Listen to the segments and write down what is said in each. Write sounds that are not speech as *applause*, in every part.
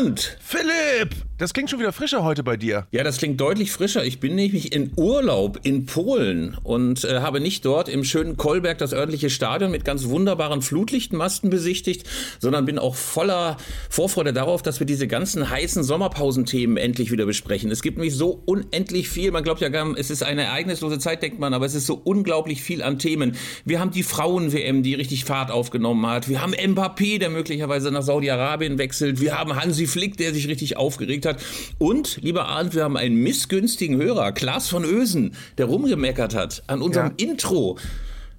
Arndt! Philipp! Das klingt schon wieder frischer heute bei dir. Ja, das klingt deutlich frischer. Ich bin nämlich in Urlaub in Polen und äh, habe nicht dort im schönen Kolberg das örtliche Stadion mit ganz wunderbaren Flutlichtmasten besichtigt, sondern bin auch voller Vorfreude darauf, dass wir diese ganzen heißen Sommerpausenthemen endlich wieder besprechen. Es gibt nämlich so unendlich viel. Man glaubt ja gar, es ist eine ereignislose Zeit, denkt man, aber es ist so unglaublich viel an Themen. Wir haben die Frauen-WM, die richtig Fahrt aufgenommen hat. Wir haben Mbappé, der möglicherweise nach Saudi-Arabien wechselt. Wir haben Hansi Flick, der sich richtig aufgeregt hat. Und, lieber Arndt, wir haben einen missgünstigen Hörer, Klaas von Ösen, der rumgemeckert hat an unserem ja. Intro.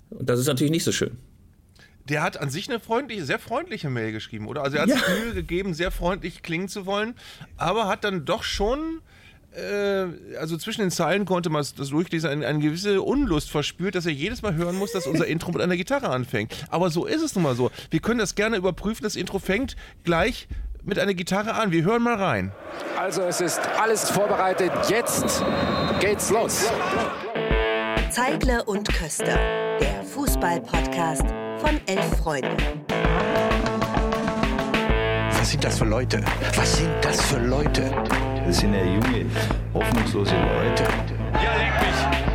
Und das ist natürlich nicht so schön. Der hat an sich eine freundliche, sehr freundliche Mail geschrieben, oder? Also er hat ja. sich Mühe gegeben, sehr freundlich klingen zu wollen, aber hat dann doch schon äh, also zwischen den Zeilen konnte man das durchlesen, eine, eine, gewisse Unlust verspürt, dass er jedes Mal hören muss, dass unser Intro mit einer Gitarre anfängt. Aber so ist es nun mal so. Wir können das gerne überprüfen. Das Intro fängt gleich mit einer Gitarre an. Wir hören mal rein. Also es ist alles vorbereitet. Jetzt geht's los. Zeigler und Köster, der Fußball-Podcast von elf Freunden. Was sind das für Leute? Was sind das für Leute? Das sind ja junge, hoffnungslose Leute. Ja, leck mich.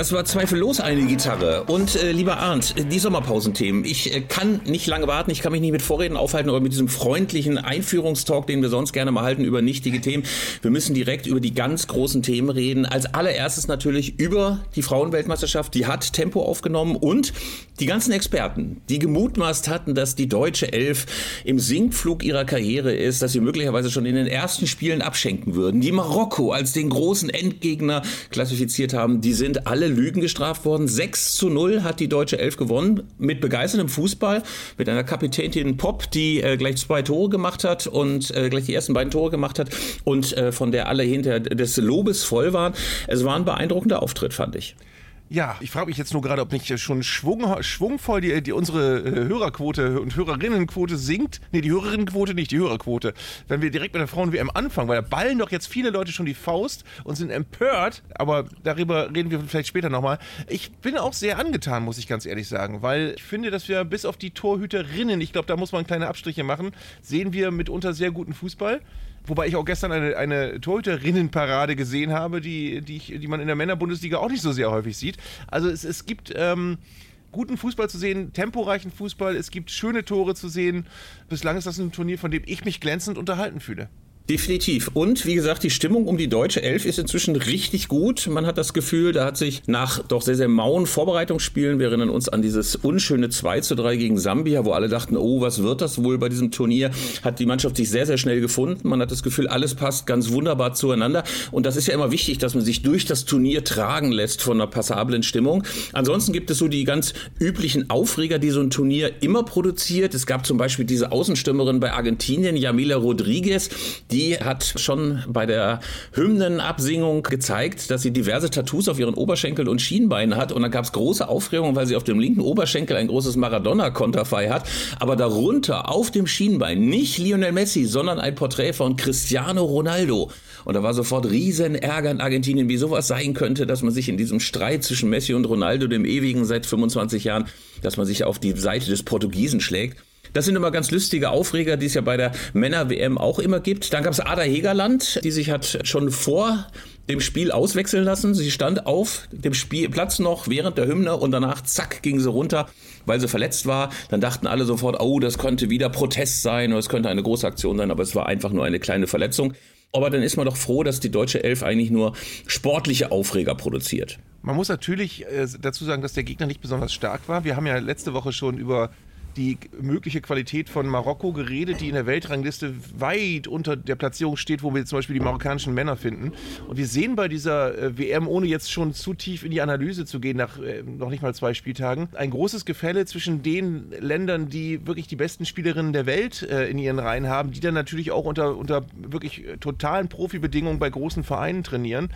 Das war zweifellos eine Gitarre. Und äh, lieber Arndt, die Sommerpausenthemen. Ich äh, kann nicht lange warten, ich kann mich nicht mit Vorreden aufhalten oder mit diesem freundlichen Einführungstalk, den wir sonst gerne mal halten über nichtige Themen. Wir müssen direkt über die ganz großen Themen reden. Als allererstes natürlich über die Frauenweltmeisterschaft. Die hat Tempo aufgenommen und die ganzen Experten, die gemutmaßt hatten, dass die deutsche Elf im Sinkflug ihrer Karriere ist, dass sie möglicherweise schon in den ersten Spielen abschenken würden, die Marokko als den großen Endgegner klassifiziert haben, die sind alle Lügen gestraft worden. 6 zu 0 hat die deutsche Elf gewonnen mit begeisterndem Fußball, mit einer Kapitänin Pop, die äh, gleich zwei Tore gemacht hat und äh, gleich die ersten beiden Tore gemacht hat und äh, von der alle hinter des Lobes voll waren. Es war ein beeindruckender Auftritt, fand ich. Ja, ich frage mich jetzt nur gerade, ob nicht schon schwung, schwungvoll die, die unsere äh, Hörerquote und Hörerinnenquote sinkt. Nee, die Hörerinnenquote nicht, die Hörerquote. Wenn wir direkt mit der Frauen-WM anfangen, weil da ballen doch jetzt viele Leute schon die Faust und sind empört, aber darüber reden wir vielleicht später nochmal. Ich bin auch sehr angetan, muss ich ganz ehrlich sagen, weil ich finde, dass wir bis auf die Torhüterinnen, ich glaube, da muss man kleine Abstriche machen, sehen wir mitunter sehr guten Fußball. Wobei ich auch gestern eine, eine Torhüterinnenparade gesehen habe, die, die, ich, die man in der Männerbundesliga auch nicht so sehr häufig sieht. Also es, es gibt ähm, guten Fußball zu sehen, temporeichen Fußball, es gibt schöne Tore zu sehen. Bislang ist das ein Turnier, von dem ich mich glänzend unterhalten fühle. Definitiv. Und wie gesagt, die Stimmung um die deutsche Elf ist inzwischen richtig gut. Man hat das Gefühl, da hat sich nach doch sehr, sehr mauen Vorbereitungsspielen, wir erinnern uns an dieses unschöne 2 zu 3 gegen Sambia, wo alle dachten, oh, was wird das wohl bei diesem Turnier, hat die Mannschaft sich sehr, sehr schnell gefunden. Man hat das Gefühl, alles passt ganz wunderbar zueinander. Und das ist ja immer wichtig, dass man sich durch das Turnier tragen lässt von einer passablen Stimmung. Ansonsten gibt es so die ganz üblichen Aufreger, die so ein Turnier immer produziert. Es gab zum Beispiel diese Außenstürmerin bei Argentinien, Yamila Rodriguez, die hat schon bei der Hymnenabsingung gezeigt, dass sie diverse Tattoos auf ihren Oberschenkeln und Schienbeinen hat. Und dann gab es große Aufregung, weil sie auf dem linken Oberschenkel ein großes Maradona-Konterfei hat. Aber darunter auf dem Schienbein nicht Lionel Messi, sondern ein Porträt von Cristiano Ronaldo. Und da war sofort riesen Ärger in Argentinien, wie sowas sein könnte, dass man sich in diesem Streit zwischen Messi und Ronaldo, dem ewigen seit 25 Jahren, dass man sich auf die Seite des Portugiesen schlägt. Das sind immer ganz lustige Aufreger, die es ja bei der Männer-WM auch immer gibt. Dann gab es Ada Hegerland, die sich hat schon vor dem Spiel auswechseln lassen. Sie stand auf dem Spielplatz noch während der Hymne und danach zack ging sie runter, weil sie verletzt war. Dann dachten alle sofort, oh, das könnte wieder Protest sein oder es könnte eine große Aktion sein, aber es war einfach nur eine kleine Verletzung. Aber dann ist man doch froh, dass die deutsche Elf eigentlich nur sportliche Aufreger produziert. Man muss natürlich äh, dazu sagen, dass der Gegner nicht besonders stark war. Wir haben ja letzte Woche schon über die mögliche Qualität von Marokko geredet, die in der Weltrangliste weit unter der Platzierung steht, wo wir zum Beispiel die marokkanischen Männer finden. Und wir sehen bei dieser äh, WM, ohne jetzt schon zu tief in die Analyse zu gehen, nach äh, noch nicht mal zwei Spieltagen, ein großes Gefälle zwischen den Ländern, die wirklich die besten Spielerinnen der Welt äh, in ihren Reihen haben, die dann natürlich auch unter, unter wirklich totalen Profibedingungen bei großen Vereinen trainieren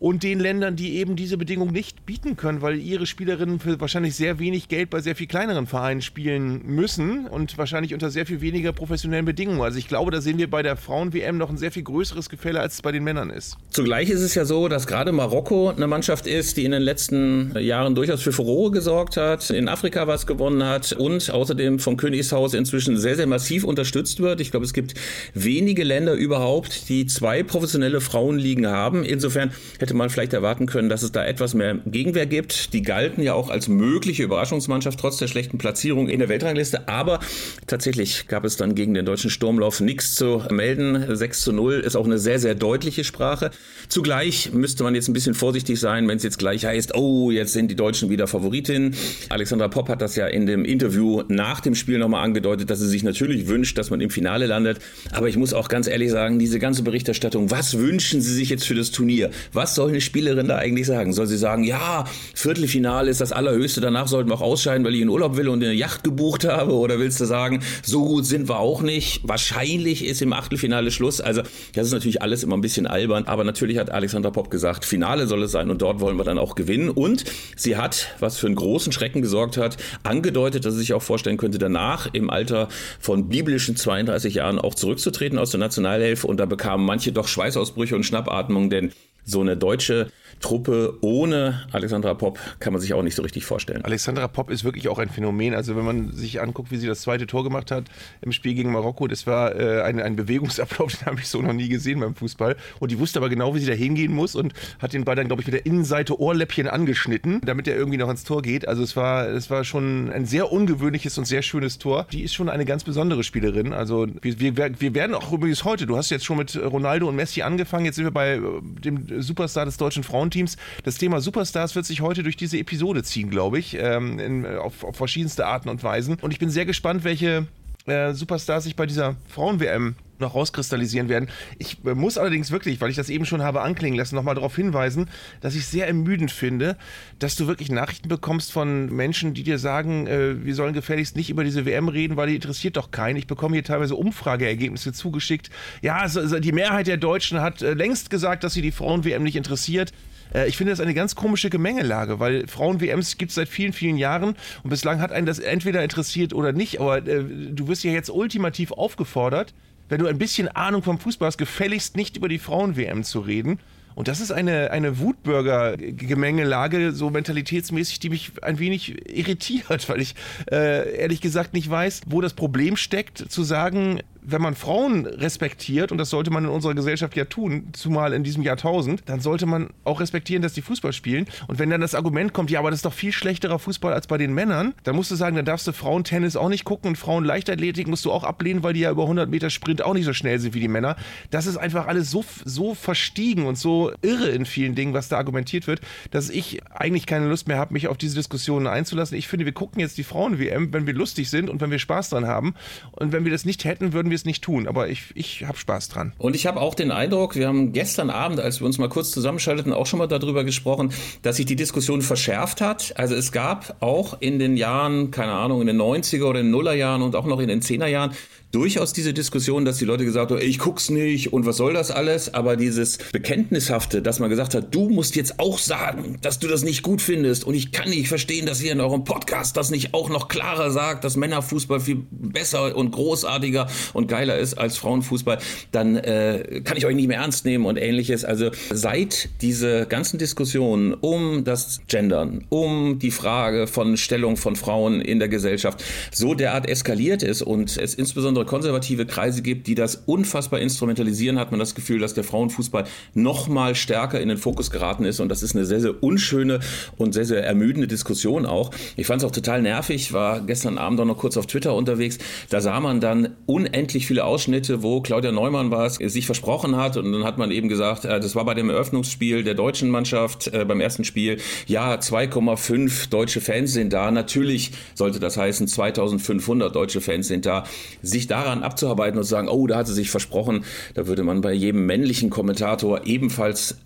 und den Ländern, die eben diese Bedingungen nicht bieten können, weil ihre Spielerinnen für wahrscheinlich sehr wenig Geld bei sehr viel kleineren Vereinen spielen müssen und wahrscheinlich unter sehr viel weniger professionellen Bedingungen. Also ich glaube, da sehen wir bei der Frauen-WM noch ein sehr viel größeres Gefälle, als es bei den Männern ist. Zugleich ist es ja so, dass gerade Marokko eine Mannschaft ist, die in den letzten Jahren durchaus für Furore gesorgt hat, in Afrika was gewonnen hat und außerdem vom Königshaus inzwischen sehr, sehr massiv unterstützt wird. Ich glaube, es gibt wenige Länder überhaupt, die zwei professionelle Frauenligen haben. Insofern hätte man vielleicht erwarten können, dass es da etwas mehr Gegenwehr gibt. Die galten ja auch als mögliche Überraschungsmannschaft trotz der schlechten Platzierung in der Weltrangliste. Aber tatsächlich gab es dann gegen den deutschen Sturmlauf nichts zu melden. 6 zu 0 ist auch eine sehr, sehr deutliche Sprache. Zugleich müsste man jetzt ein bisschen vorsichtig sein, wenn es jetzt gleich heißt, oh, jetzt sind die Deutschen wieder Favoritin. Alexandra Popp hat das ja in dem Interview nach dem Spiel nochmal angedeutet, dass sie sich natürlich wünscht, dass man im Finale landet. Aber ich muss auch ganz ehrlich sagen, diese ganze Berichterstattung, was wünschen Sie sich jetzt für das Turnier? Was soll soll eine Spielerin da eigentlich sagen? Soll sie sagen, ja, Viertelfinale ist das Allerhöchste, danach sollten wir auch ausscheiden, weil ich in Urlaub will und eine Yacht gebucht habe? Oder willst du sagen, so gut sind wir auch nicht? Wahrscheinlich ist im Achtelfinale Schluss. Also das ist natürlich alles immer ein bisschen albern, aber natürlich hat Alexandra Popp gesagt, Finale soll es sein und dort wollen wir dann auch gewinnen. Und sie hat, was für einen großen Schrecken gesorgt hat, angedeutet, dass sie sich auch vorstellen könnte, danach im Alter von biblischen 32 Jahren auch zurückzutreten aus der Nationalelf. Und da bekamen manche doch Schweißausbrüche und Schnappatmung, denn so eine deutsche Truppe ohne Alexandra Popp kann man sich auch nicht so richtig vorstellen. Alexandra Popp ist wirklich auch ein Phänomen. Also wenn man sich anguckt, wie sie das zweite Tor gemacht hat im Spiel gegen Marokko, das war äh, ein, ein Bewegungsablauf, *laughs* den habe ich so noch nie gesehen beim Fußball. Und die wusste aber genau, wie sie da hingehen muss und hat den Ball dann, glaube ich, mit der Innenseite Ohrläppchen angeschnitten, damit er irgendwie noch ins Tor geht. Also es war, es war schon ein sehr ungewöhnliches und sehr schönes Tor. Die ist schon eine ganz besondere Spielerin. Also wir, wir, wir werden auch übrigens heute, du hast jetzt schon mit Ronaldo und Messi angefangen, jetzt sind wir bei äh, dem Superstar des deutschen Frauenteams. Das Thema Superstars wird sich heute durch diese Episode ziehen, glaube ich, ähm, in, auf, auf verschiedenste Arten und Weisen. Und ich bin sehr gespannt, welche äh, Superstars sich bei dieser Frauen-WM noch rauskristallisieren werden. Ich äh, muss allerdings wirklich, weil ich das eben schon habe anklingen lassen, nochmal darauf hinweisen, dass ich sehr ermüdend finde, dass du wirklich Nachrichten bekommst von Menschen, die dir sagen, äh, wir sollen gefälligst nicht über diese WM reden, weil die interessiert doch keinen. Ich bekomme hier teilweise Umfrageergebnisse zugeschickt. Ja, also, die Mehrheit der Deutschen hat äh, längst gesagt, dass sie die Frauen-WM nicht interessiert. Äh, ich finde das eine ganz komische Gemengelage, weil Frauen-WMs gibt es seit vielen, vielen Jahren und bislang hat einen das entweder interessiert oder nicht, aber äh, du wirst ja jetzt ultimativ aufgefordert, wenn du ein bisschen Ahnung vom Fußball hast, gefälligst nicht über die Frauen-WM zu reden. Und das ist eine, eine Wutbürger-Gemengelage, so mentalitätsmäßig, die mich ein wenig irritiert, *laughs* weil ich äh, ehrlich gesagt nicht weiß, wo das Problem steckt, zu sagen, wenn man Frauen respektiert, und das sollte man in unserer Gesellschaft ja tun, zumal in diesem Jahrtausend, dann sollte man auch respektieren, dass die Fußball spielen. Und wenn dann das Argument kommt, ja, aber das ist doch viel schlechterer Fußball als bei den Männern, dann musst du sagen, dann darfst du Frauentennis auch nicht gucken und Frauenleichtathletik musst du auch ablehnen, weil die ja über 100 Meter Sprint auch nicht so schnell sind wie die Männer. Das ist einfach alles so, so verstiegen und so irre in vielen Dingen, was da argumentiert wird, dass ich eigentlich keine Lust mehr habe, mich auf diese Diskussionen einzulassen. Ich finde, wir gucken jetzt die Frauen-WM, wenn wir lustig sind und wenn wir Spaß dran haben. Und wenn wir das nicht hätten, würden wir wir es nicht tun, aber ich, ich habe Spaß dran. Und ich habe auch den Eindruck, wir haben gestern Abend, als wir uns mal kurz zusammenschalteten, auch schon mal darüber gesprochen, dass sich die Diskussion verschärft hat. Also es gab auch in den Jahren, keine Ahnung, in den 90er oder in den Nullerjahren und auch noch in den 10er Jahren durchaus diese Diskussion, dass die Leute gesagt haben, ich guck's nicht und was soll das alles, aber dieses Bekenntnishafte, dass man gesagt hat, du musst jetzt auch sagen, dass du das nicht gut findest und ich kann nicht verstehen, dass ihr in eurem Podcast das nicht auch noch klarer sagt, dass Männerfußball viel besser und großartiger und geiler ist als Frauenfußball, dann äh, kann ich euch nicht mehr ernst nehmen und ähnliches. Also seit diese ganzen Diskussionen um das Gendern, um die Frage von Stellung von Frauen in der Gesellschaft so derart eskaliert ist und es insbesondere insbesondere konservative Kreise gibt, die das unfassbar instrumentalisieren, hat man das Gefühl, dass der Frauenfußball noch mal stärker in den Fokus geraten ist. Und das ist eine sehr, sehr unschöne und sehr, sehr ermüdende Diskussion auch. Ich fand es auch total nervig, war gestern Abend auch noch kurz auf Twitter unterwegs. Da sah man dann unendlich viele Ausschnitte, wo Claudia Neumann war es, sich versprochen hat. Und dann hat man eben gesagt, äh, das war bei dem Eröffnungsspiel der deutschen Mannschaft äh, beim ersten Spiel. Ja, 2,5 deutsche Fans sind da. Natürlich sollte das heißen, 2500 deutsche Fans sind da. Sich da daran abzuarbeiten und zu sagen, oh, da hat sie sich versprochen, da würde man bei jedem männlichen Kommentator ebenfalls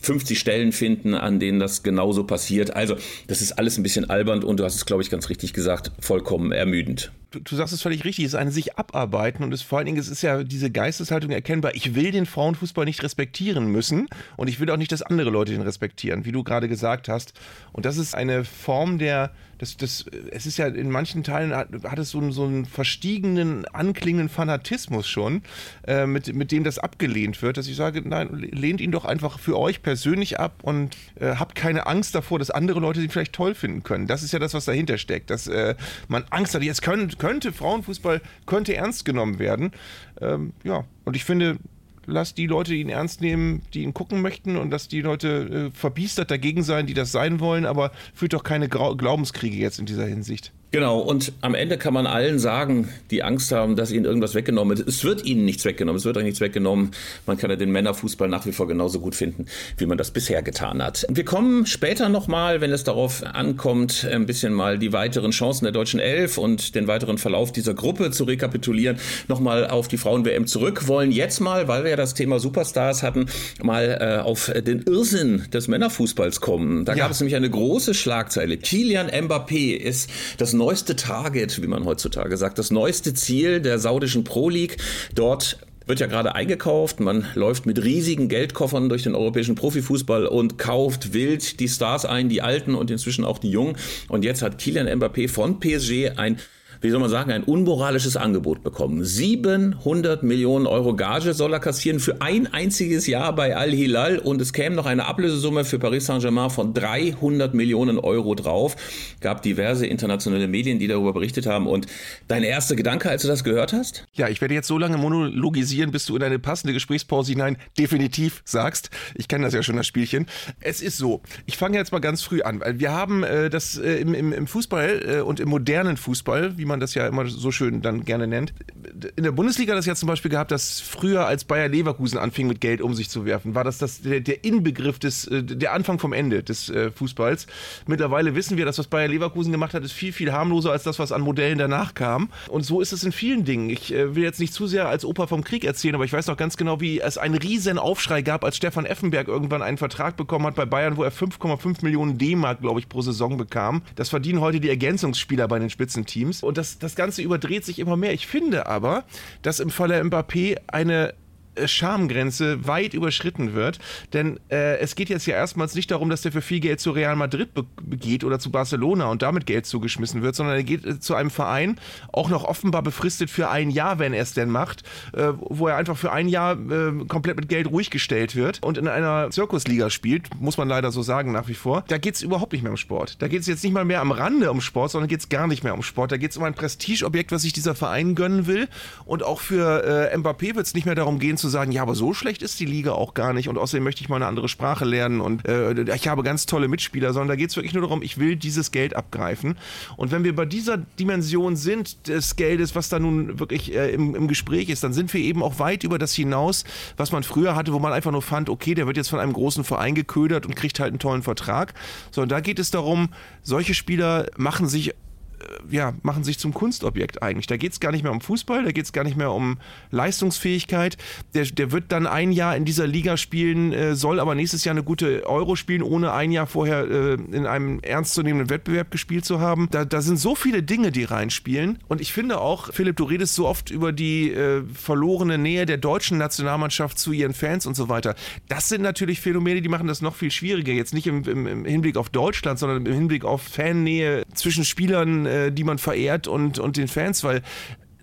50 Stellen finden, an denen das genauso passiert. Also, das ist alles ein bisschen albern und du hast es, glaube ich, ganz richtig gesagt, vollkommen ermüdend. Du, du sagst es völlig richtig, es ist ein sich abarbeiten und es vor allen Dingen, es ist ja diese Geisteshaltung erkennbar, ich will den Frauenfußball nicht respektieren müssen und ich will auch nicht, dass andere Leute den respektieren, wie du gerade gesagt hast. Und das ist eine Form der, das, das, es ist ja in manchen Teilen hat, hat es so, einen- so einen verstiegenen, anklingenden Fanatismus schon, äh, mit, mit dem das abgelehnt wird, dass ich sage, nein, lehnt ihn doch einfach für euch persönlich ab und äh, habt keine Angst davor, dass andere Leute ihn vielleicht toll finden können. Das ist ja das, was dahinter steckt, dass äh, man Angst hat, jetzt können, könnte Frauenfußball, könnte ernst genommen werden. Ähm, ja, und ich finde, lass die Leute ihn ernst nehmen, die ihn gucken möchten und dass die Leute äh, verbiestert dagegen sein, die das sein wollen, aber führt doch keine Glaubenskriege jetzt in dieser Hinsicht. Genau, und am Ende kann man allen sagen, die Angst haben, dass ihnen irgendwas weggenommen wird. Es wird ihnen nichts weggenommen, es wird euch nichts weggenommen. Man kann ja den Männerfußball nach wie vor genauso gut finden, wie man das bisher getan hat. Wir kommen später nochmal, wenn es darauf ankommt, ein bisschen mal die weiteren Chancen der deutschen Elf und den weiteren Verlauf dieser Gruppe zu rekapitulieren, nochmal auf die Frauen-WM zurück. Wollen jetzt mal, weil wir ja das Thema Superstars hatten, mal äh, auf den Irrsinn des Männerfußballs kommen. Da Ja. gab es nämlich eine große Schlagzeile. Kilian Mbappé ist das neueste Target, wie man heutzutage sagt, das neueste Ziel der saudischen Pro League. Dort wird ja gerade eingekauft. Man läuft mit riesigen Geldkoffern durch den europäischen Profifußball und kauft wild die Stars ein, die Alten und inzwischen auch die Jungen. Und jetzt hat Kilian Mbappé von PSG ein wie soll man sagen, ein unmoralisches Angebot bekommen. 700 Millionen Euro Gage soll er kassieren für ein einziges Jahr bei Al-Hilal und es käme noch eine Ablösesumme für Paris Saint-Germain von 300 Millionen Euro drauf. Gab diverse internationale Medien, die darüber berichtet haben. Und dein erster Gedanke, als du das gehört hast? Ja, ich werde jetzt so lange monologisieren, bis du in eine passende Gesprächspause hinein definitiv sagst. Ich kenne das ja schon, das Spielchen. Es ist so, ich fange jetzt mal ganz früh an, weil wir haben äh, das äh, im, im, im Fußball äh, und im modernen Fußball, wie man das ja immer so schön dann gerne nennt, in der Bundesliga das ja zum Beispiel gehabt, dass früher als Bayer Leverkusen anfing mit Geld um sich zu werfen, war das, das der, der Inbegriff des, äh, der Anfang vom Ende des äh, Fußballs. Mittlerweile wissen wir, dass was Bayer Leverkusen gemacht hat, ist viel, viel harmloser als das, was an Modellen danach kam. Und so ist es in vielen Dingen. Ich äh, will jetzt nicht zu sehr als Opa vom Krieg erzählen, aber ich weiß noch ganz genau, wie es einen riesen Aufschrei gab, als Stefan Effenberg irgendwann einen Vertrag bekommen hat bei Bayern, wo er 5,5 Millionen D-Mark, glaube ich, pro Saison bekam. Das verdienen heute die Ergänzungsspieler bei den Spitzenteams. Und das, das Ganze überdreht sich immer mehr. Ich finde aber, dass im Falle Mbappé eine Schamgrenze weit überschritten wird. Denn äh, es geht jetzt ja erstmals nicht darum, dass der für viel Geld zu Real Madrid geht oder zu Barcelona und damit Geld zugeschmissen wird, sondern er geht äh, zu einem Verein, auch noch offenbar befristet für ein Jahr, wenn er es denn macht, äh, wo er einfach für ein Jahr äh, komplett mit Geld ruhig gestellt wird und in einer Zirkusliga spielt, muss man leider so sagen nach wie vor. Da geht es überhaupt nicht mehr um Sport. Da geht es jetzt nicht mal mehr am Rande um Sport, sondern geht es gar nicht mehr um Sport. Da geht es um ein Prestigeobjekt, was sich dieser Verein gönnen will. Und auch für äh, Mbappé wird es nicht mehr darum gehen zu sagen, ja, aber so schlecht ist die Liga auch gar nicht und außerdem möchte ich mal eine andere Sprache lernen und äh, ich habe ganz tolle Mitspieler, sondern da geht es wirklich nur darum, ich will dieses Geld abgreifen. Und wenn wir bei dieser Dimension sind des Geldes, was da nun wirklich äh, im, im Gespräch ist, dann sind wir eben auch weit über das hinaus, was man früher hatte, wo man einfach nur fand, okay, der wird jetzt von einem großen Verein geködert und kriegt halt einen tollen Vertrag. Sondern da geht es darum, solche Spieler machen sich ja, machen sich zum Kunstobjekt eigentlich. Da geht es gar nicht mehr um Fußball, da geht es gar nicht mehr um Leistungsfähigkeit. Der, der wird dann ein Jahr in dieser Liga spielen, äh, soll aber nächstes Jahr eine gute Euro spielen, ohne ein Jahr vorher äh, in einem ernstzunehmenden Wettbewerb gespielt zu haben. Da, da sind so viele Dinge, die reinspielen. Und ich finde auch, Philipp, du redest so oft über die äh, verlorene Nähe der deutschen Nationalmannschaft zu ihren Fans und so weiter. Das sind natürlich Phänomene, die machen das noch viel schwieriger. Jetzt nicht im, im, im Hinblick auf Deutschland, sondern im Hinblick auf Fannähe zwischen Spielern, äh, die man verehrt und, und den Fans, weil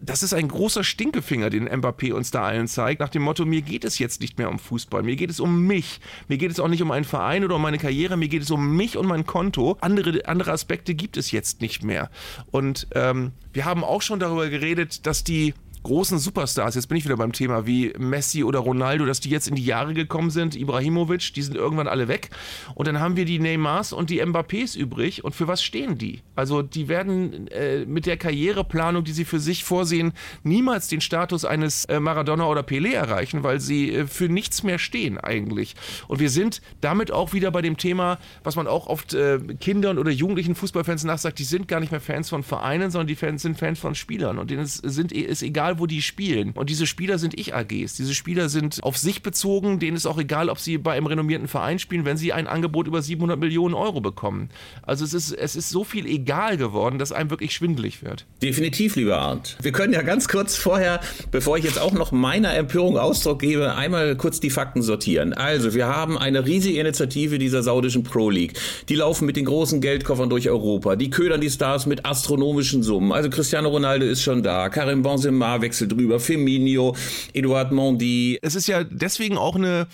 das ist ein großer Stinkefinger, den Mbappé uns da allen zeigt, nach dem Motto, mir geht es jetzt nicht mehr um Fußball, mir geht es um mich. Mir geht es auch nicht um einen Verein oder um meine Karriere, mir geht es um mich und mein Konto. Andere, andere Aspekte gibt es jetzt nicht mehr. Und ähm, wir haben auch schon darüber geredet, dass die großen Superstars, jetzt bin ich wieder beim Thema wie Messi oder Ronaldo, dass die jetzt in die Jahre gekommen sind, Ibrahimovic, die sind irgendwann alle weg. Und dann haben wir die Neymars und die Mbappés übrig. Und für was stehen die? Also die werden äh, mit der Karriereplanung, die sie für sich vorsehen, niemals den Status eines äh, Maradona oder Pelé erreichen, weil sie äh, für nichts mehr stehen eigentlich. Und wir sind damit auch wieder bei dem Thema, was man auch oft äh, Kindern oder jugendlichen Fußballfans nachsagt, die sind gar nicht mehr Fans von Vereinen, sondern die Fans sind Fans von Spielern. Und denen ist, sind, ist egal, egal wo die spielen. Und diese Spieler sind Ich-AGs. Diese Spieler sind auf sich bezogen, denen ist auch egal, ob sie bei einem renommierten Verein spielen, wenn sie ein Angebot über 700 Millionen Euro bekommen. Also es ist, es ist so viel egal geworden, dass einem wirklich schwindelig wird. Definitiv, lieber Arndt. Wir können ja ganz kurz vorher, bevor ich jetzt auch noch meiner Empörung Ausdruck gebe, einmal kurz die Fakten sortieren. Also, wir haben eine riesige Initiative dieser saudischen Pro League. Die laufen mit den großen Geldkoffern durch Europa. Die ködern die Stars mit astronomischen Summen. Also Cristiano Ronaldo ist schon da. Karim Benzema wechselt drüber. Firmino, Eduard Mondi. Es ist ja deswegen auch eine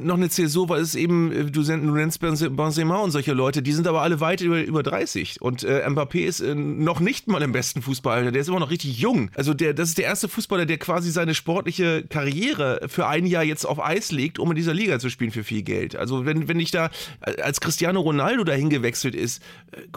noch eine Zäsur, weil es eben, äh, du nennst Benzema und solche Leute, die sind aber alle weit über, über 30. Und äh, Mbappé ist äh, noch nicht mal im besten Fußballer, der ist immer noch richtig jung. Also der, das ist der erste Fußballer, der quasi seine sportliche Karriere für ein Jahr jetzt auf Eis legt, um in dieser Liga zu spielen für viel Geld. Also wenn, wenn ich da, als Cristiano Ronaldo dahin gewechselt ist,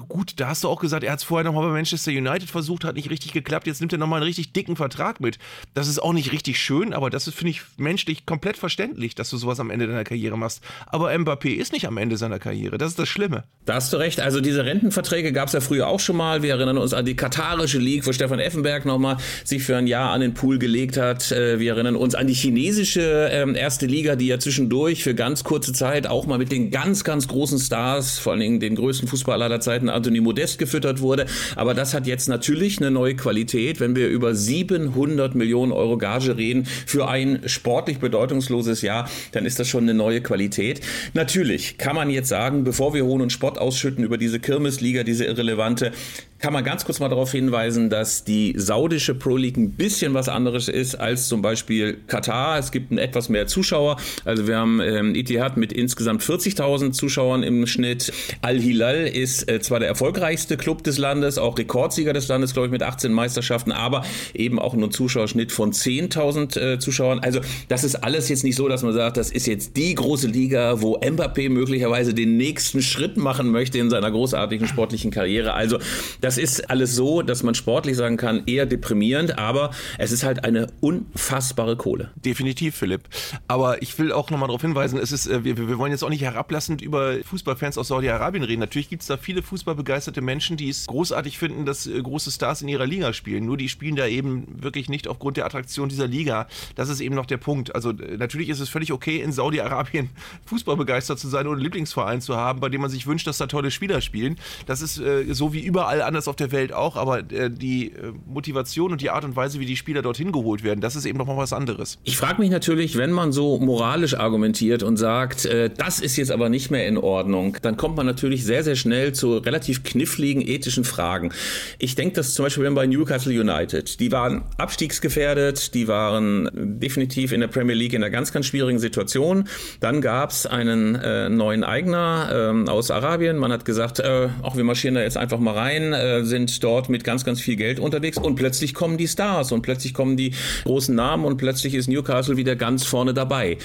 gut, da hast du auch gesagt, er hat es vorher nochmal bei Manchester United versucht, hat nicht richtig geklappt, jetzt nimmt er nochmal einen richtig dicken Vertrag mit. Das ist auch nicht richtig schön, aber das ist, finde ich, menschlich komplett verständlich, dass du sowas am Ende deiner Karriere machst. Aber Mbappé ist nicht am Ende seiner Karriere. Das ist das Schlimme. Da hast du recht. Also diese Rentenverträge gab es ja früher auch schon mal. Wir erinnern uns an die katarische League, wo Stefan Effenberg nochmal sich für ein Jahr an den Pool gelegt hat. Äh, wir erinnern uns an die chinesische ähm, erste Liga, die ja zwischendurch für ganz kurze Zeit auch mal mit den ganz, ganz großen Stars, vor allen Dingen den größten Fußballer aller Zeiten, Anthony Modest, gefüttert wurde. Aber das hat jetzt natürlich eine neue Qualität, wenn wir über 700 Millionen Euro Gage reden für ein sportlich bedeutungsloses Jahr, dann ist das schon eine neue Qualität. Natürlich kann man jetzt sagen, bevor wir Hohn und Spott ausschütten über diese Kirmesliga, diese irrelevante, kann man ganz kurz mal darauf hinweisen, dass die saudische Pro League ein bisschen was anderes ist als zum Beispiel Katar. Es gibt etwas mehr Zuschauer. Also wir haben ähm, Etihad mit insgesamt 40.000 Zuschauern im Schnitt. Al-Hilal ist äh, zwar der erfolgreichste Club des Landes, auch Rekordsieger des Landes, glaube ich, mit 18 Meisterschaften, aber eben auch nur ein Zuschauerschnitt von 10.000 äh, Zuschauern. Also das ist alles jetzt nicht so, dass man sagt, das ist jetzt die große Liga, wo Mbappé möglicherweise den nächsten Schritt machen möchte in seiner großartigen sportlichen Karriere. Also das ist alles so, dass man sportlich sagen kann, eher deprimierend, aber es ist halt eine unfassbare Kohle. Definitiv, Philipp. Aber ich will auch nochmal darauf hinweisen, es ist, äh, wir, wir wollen jetzt auch nicht herablassend über Fußballfans aus Saudi-Arabien reden. Natürlich gibt es da viele fußballbegeisterte Menschen, die es großartig finden, dass äh, große Stars in ihrer Liga spielen. Nur die spielen da eben wirklich nicht aufgrund der Attraktion dieser Liga. Das ist eben noch der Punkt. Also äh, natürlich ist es völlig okay, in Saudi-Arabien *laughs* Fußballbegeistert zu sein oder einen Lieblingsverein zu haben, bei dem man sich wünscht, dass da tolle Spieler spielen. Das ist äh, so wie überall anders auf der Welt auch, aber äh, die äh, Motivation und die Art und Weise, wie die Spieler dorthin geholt werden, das ist eben noch mal was anderes. Ich frage mich natürlich, wenn man so moralisch argumentiert und sagt, äh, das ist jetzt aber nicht mehr in Ordnung, dann kommt man natürlich sehr, sehr schnell zu relativ kniffligen ethischen Fragen. Ich denke, dass zum Beispiel bei Newcastle United, die waren abstiegsgefährdet, die waren definitiv in der Premier League in einer ganz, ganz schwierigen Situation. Dann gab es einen äh, neuen Eigner ähm, aus Arabien. Man hat gesagt, äh, auch wir marschieren da jetzt einfach mal rein, äh, sind dort mit ganz, ganz viel Geld unterwegs und plötzlich kommen die Stars und plötzlich kommen die großen Namen und plötzlich ist Newcastle wieder ganz vorne dabei.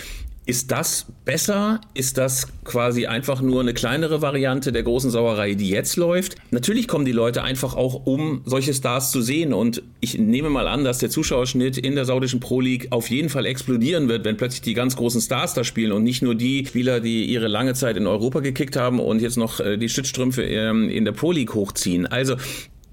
Ist das besser? Ist das quasi einfach nur eine kleinere Variante der großen Sauerei, die jetzt läuft? Natürlich kommen die Leute einfach auch, um solche Stars zu sehen. Und ich nehme mal an, dass der Zuschauerschnitt in der saudischen Pro League auf jeden Fall explodieren wird, wenn plötzlich die ganz großen Stars da spielen und nicht nur die Spieler, die ihre lange Zeit in Europa gekickt haben und jetzt noch äh, die Stützstrümpfe ähm, in der Pro League hochziehen. Also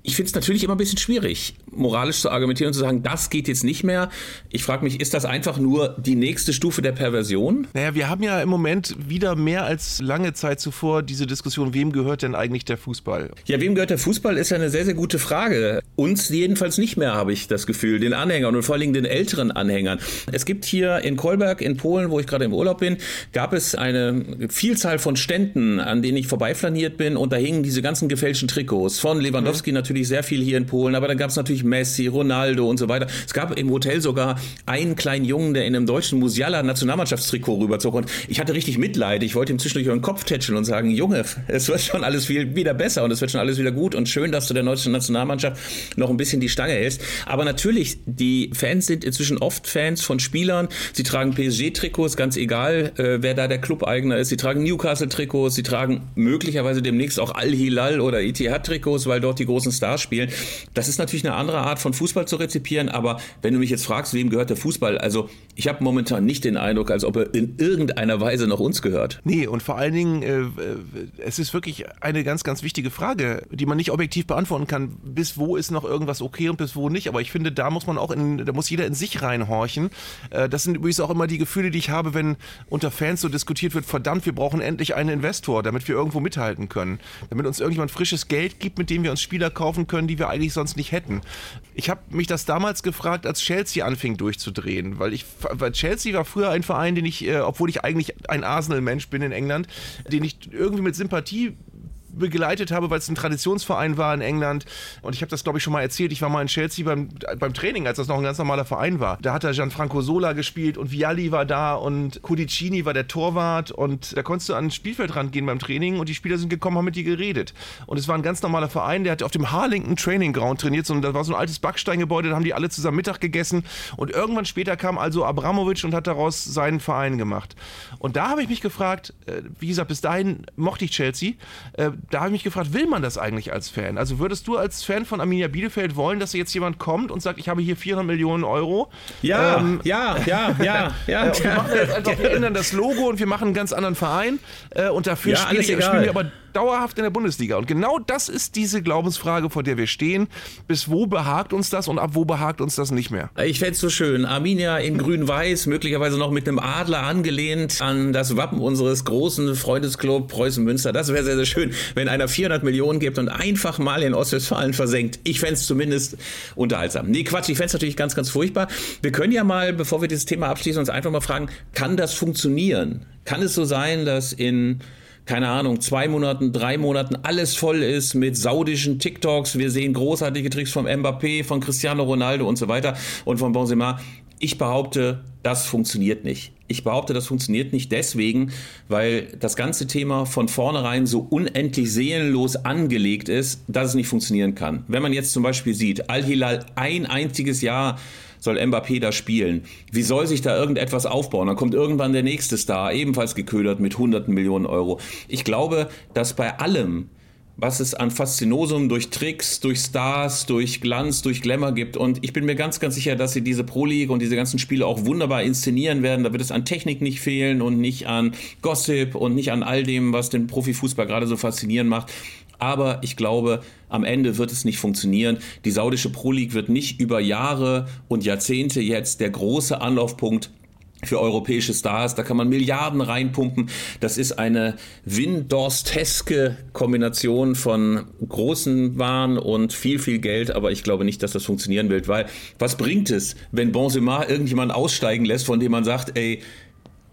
ich finde es natürlich immer ein bisschen schwierig, moralisch zu argumentieren und zu sagen, das geht jetzt nicht mehr. Ich frage mich, ist das einfach nur die nächste Stufe der Perversion? Naja, wir haben ja im Moment wieder mehr als lange Zeit zuvor diese Diskussion, wem gehört denn eigentlich der Fußball? Ja, wem gehört der Fußball, ist ja eine sehr, sehr gute Frage. Uns jedenfalls nicht mehr, habe ich das Gefühl, den Anhängern und vor allen Dingen den älteren Anhängern. Es gibt hier in Kolberg in Polen, wo ich gerade im Urlaub bin, gab es eine Vielzahl von Ständen, an denen ich vorbeiflaniert bin und da hingen diese ganzen gefälschten Trikots von Lewandowski mhm. natürlich natürlich sehr viel hier in Polen, aber dann gab es natürlich Messi, Ronaldo und so weiter. Es gab im Hotel sogar einen kleinen Jungen, der in einem deutschen Musiala Nationalmannschaftstrikot rüberzog und ich hatte richtig Mitleid. Ich wollte ihm zwischendurch den Kopf tätscheln und sagen, Junge, es wird schon alles viel, wieder besser und es wird schon alles wieder gut und schön, dass du der deutschen Nationalmannschaft noch ein bisschen die Stange hältst. Aber natürlich, die Fans sind inzwischen oft Fans von Spielern. Sie tragen PSG-Trikots, ganz egal, äh, wer da der Club-Eigner ist. Sie tragen Newcastle-Trikots, sie tragen möglicherweise demnächst auch Al-Hilal oder Etihad-Trikots, weil dort die großen Stars Stars spielen. Das ist natürlich eine andere Art von Fußball zu rezipieren, aber wenn du mich jetzt fragst, wem gehört der Fußball, also ich habe momentan nicht den Eindruck, als ob er in irgendeiner Weise noch uns gehört. Nee, und vor allen Dingen, äh, äh, es ist wirklich eine ganz, ganz wichtige Frage, die man nicht objektiv beantworten kann. Bis wo ist noch irgendwas okay und bis wo nicht? Aber ich finde, da muss man auch in, da muss jeder in sich reinhorchen. Äh, das sind übrigens auch immer die Gefühle, die ich habe, wenn unter Fans so diskutiert wird, verdammt, wir brauchen endlich einen Investor, damit wir irgendwo mithalten können. Damit uns irgendjemand frisches Geld gibt, mit dem wir uns Spieler kaufen können, die wir eigentlich sonst nicht hätten. Ich habe mich das damals gefragt, als Chelsea anfing durchzudrehen, weil ich, weil Chelsea war früher ein Verein, den ich, äh, obwohl ich eigentlich ein Arsenal-Mensch bin in England, den ich irgendwie mit Sympathie begleitet habe, weil es ein Traditionsverein war in England. Und ich habe das, glaube ich, schon mal erzählt. Ich war mal in Chelsea beim, beim Training, als das noch ein ganz normaler Verein war. Da hat da Gianfranco Sola gespielt und Vialli war da und Cudicini war der Torwart. Und da konntest du an den Spielfeldrand gehen beim Training und die Spieler sind gekommen, haben mit dir geredet. Und es war ein ganz normaler Verein, der hat auf dem Harlington Training Ground trainiert. Und da war so ein altes Backsteingebäude, da haben die alle zusammen Mittag gegessen. Und irgendwann später kam also Abramovic und hat daraus seinen Verein gemacht. Und da habe ich mich gefragt, äh, wie gesagt, bis dahin mochte ich Chelsea. Da habe ich mich gefragt, will man das eigentlich als Fan? Also würdest du als Fan von Arminia Bielefeld wollen, dass jetzt jemand kommt und sagt, ich habe hier 400 Millionen Euro? Ja, ähm, ja, ja, ja, ja. *laughs* Und wir machen jetzt einfach, wir ändern das Logo und wir machen einen ganz anderen Verein äh, und dafür ja, spielen wir aber dauerhaft in der Bundesliga. Und genau das ist diese Glaubensfrage, vor der wir stehen. Bis wo behagt uns das und ab wo behagt uns das nicht mehr? Ich fände es so schön. Arminia in grün-weiß, möglicherweise noch mit einem Adler angelehnt an das Wappen unseres großen Freundesclub Preußen Münster. Das wäre sehr, sehr schön, wenn einer 400 Millionen gibt und einfach mal in Ostwestfalen versenkt. Ich fände es zumindest unterhaltsam. Nee, Quatsch, ich fände es natürlich ganz, ganz furchtbar. Wir können ja mal, bevor wir dieses Thema abschließen, uns einfach mal fragen, kann das funktionieren? Kann es so sein, dass in keine Ahnung, zwei Monaten, drei Monaten alles voll ist mit saudischen TikToks. Wir sehen großartige Tricks vom Mbappé, von Cristiano Ronaldo und so weiter und von Benzema. Ich behaupte, das funktioniert nicht. Ich behaupte, das funktioniert nicht deswegen, weil das ganze Thema von vornherein so unendlich seelenlos angelegt ist, dass es nicht funktionieren kann. Wenn man jetzt zum Beispiel sieht, Al-Hilal ein einziges Jahr soll Mbappé da spielen? Wie soll sich da irgendetwas aufbauen? Dann kommt irgendwann der nächste Star, ebenfalls geködert mit hunderten Millionen Euro. Ich glaube, dass bei allem, was es an Faszinosum durch Tricks, durch Stars, durch Glanz, durch Glamour gibt. Und ich bin mir ganz, ganz sicher, dass sie diese Pro League und diese ganzen Spiele auch wunderbar inszenieren werden. Da wird es an Technik nicht fehlen und nicht an Gossip und nicht an all dem, was den Profifußball gerade so faszinierend macht. Aber ich glaube, am Ende wird es nicht funktionieren. Die saudische Pro League wird nicht über Jahre und Jahrzehnte jetzt der große Anlaufpunkt für europäische Stars. Da kann man Milliarden reinpumpen. Das ist eine Windorsteske Kombination von großen Waren und viel, viel Geld. Aber ich glaube nicht, dass das funktionieren wird, weil was bringt es, wenn Benzema irgendjemand aussteigen lässt, von dem man sagt, ey,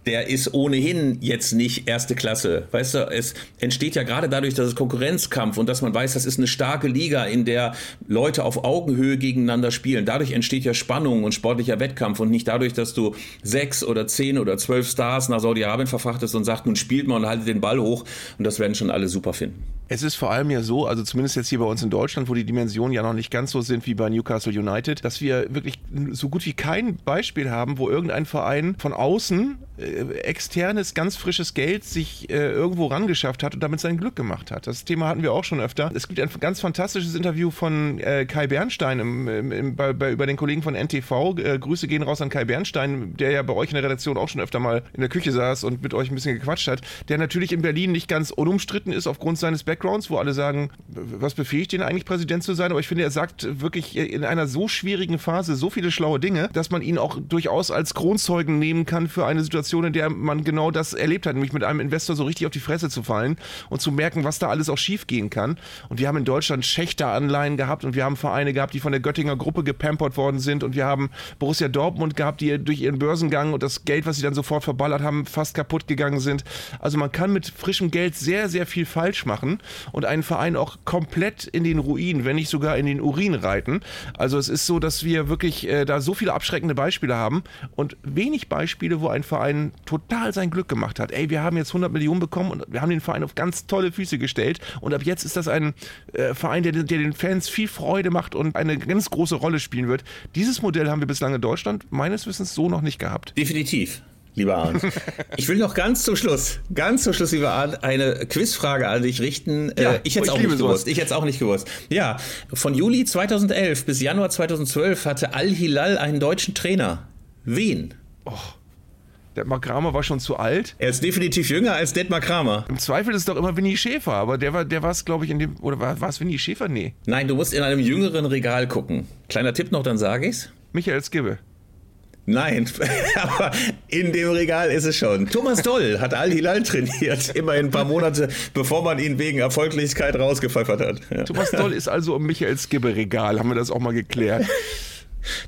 der ist ohnehin jetzt nicht erste Klasse. Weißt du, es entsteht ja gerade dadurch, dass es Konkurrenzkampf und dass man weiß, das ist eine starke Liga, in der Leute auf Augenhöhe gegeneinander spielen. Dadurch entsteht ja Spannung und sportlicher Wettkampf und nicht dadurch, dass du sechs oder zehn oder zwölf Stars nach Saudi-Arabien verfrachtest und sagst, nun spielt mal und haltet den Ball hoch und das werden schon alle super finden. Es ist vor allem ja so, also zumindest jetzt hier bei uns in Deutschland, wo die Dimensionen ja noch nicht ganz so sind wie bei Newcastle United, dass wir wirklich so gut wie kein Beispiel haben, wo irgendein Verein von außen äh, externes, ganz frisches Geld sich äh, irgendwo rangeschafft hat und damit sein Glück gemacht hat. Das Thema hatten wir auch schon öfter. Es gibt ein ganz fantastisches Interview von äh, Kai Bernstein im, im, im, bei, bei, über den Kollegen von NTV. Äh, Grüße gehen raus an Kai Bernstein, der ja bei euch in der Redaktion auch schon öfter mal in der Küche saß und mit euch ein bisschen gequatscht hat, der natürlich in Berlin nicht ganz unumstritten ist aufgrund seines Backgrounds, wo alle sagen, was befähigt ihn eigentlich Präsident zu sein? Aber ich finde, er sagt wirklich in einer so schwierigen Phase so viele schlaue Dinge, dass man ihn auch durchaus als Kronzeugen nehmen kann für eine Situation, in der man genau das erlebt hat, nämlich mit einem Investor so richtig auf die Fresse zu fallen und zu merken, was da alles auch schief gehen kann. Und wir haben in Deutschland Schächteranleihen gehabt und wir haben Vereine gehabt, die von der Göttinger Gruppe gepampert worden sind und wir haben Borussia Dortmund gehabt, die durch ihren Börsengang und das Geld, was sie dann sofort verballert haben, fast kaputt gegangen sind. Also man kann mit frischem Geld sehr, sehr viel falsch machen und einen Verein auch komplett in den Ruin, wenn nicht sogar in den Urin reiten. Also es ist so, dass wir wirklich äh, da so viele abschreckende Beispiele haben und wenig Beispiele, wo ein Verein total sein Glück gemacht hat. Ey, wir haben jetzt 100 Millionen bekommen und wir haben den Verein auf ganz tolle Füße gestellt und ab jetzt ist das ein äh, Verein, der, der den Fans viel Freude macht und eine ganz große Rolle spielen wird. Dieses Modell haben wir bislang in Deutschland meines Wissens so noch nicht gehabt. Definitiv. Lieber Arndt. Ich will noch ganz zum Schluss, ganz zum Schluss, lieber Arndt, eine Quizfrage an dich richten. Ja, äh, ich hätte es auch nicht sowas. gewusst. Ich hätte es auch nicht gewusst. Ja, von Juli 2011 bis Januar 2012 hatte Al-Hilal einen deutschen Trainer. Wen? Der Magrama war schon zu alt. Er ist definitiv jünger als Detmar Kramer. Im Zweifel ist es doch immer Winnie Schäfer, aber der war, der war es, glaube ich, in dem. Oder war, war es Winnie Schäfer? Nee. Nein, du musst in einem jüngeren Regal gucken. Kleiner Tipp noch, dann sage ich's. Michael Skibbe. Nein, *laughs* aber in dem Regal ist es schon. Thomas Doll hat Al-Hilal trainiert, immerhin ein paar Monate, bevor man ihn wegen Erfolglosigkeit rausgepfeffert hat. Ja. Thomas Doll ist also im Michael Skibbe-Regal, haben wir das auch mal geklärt.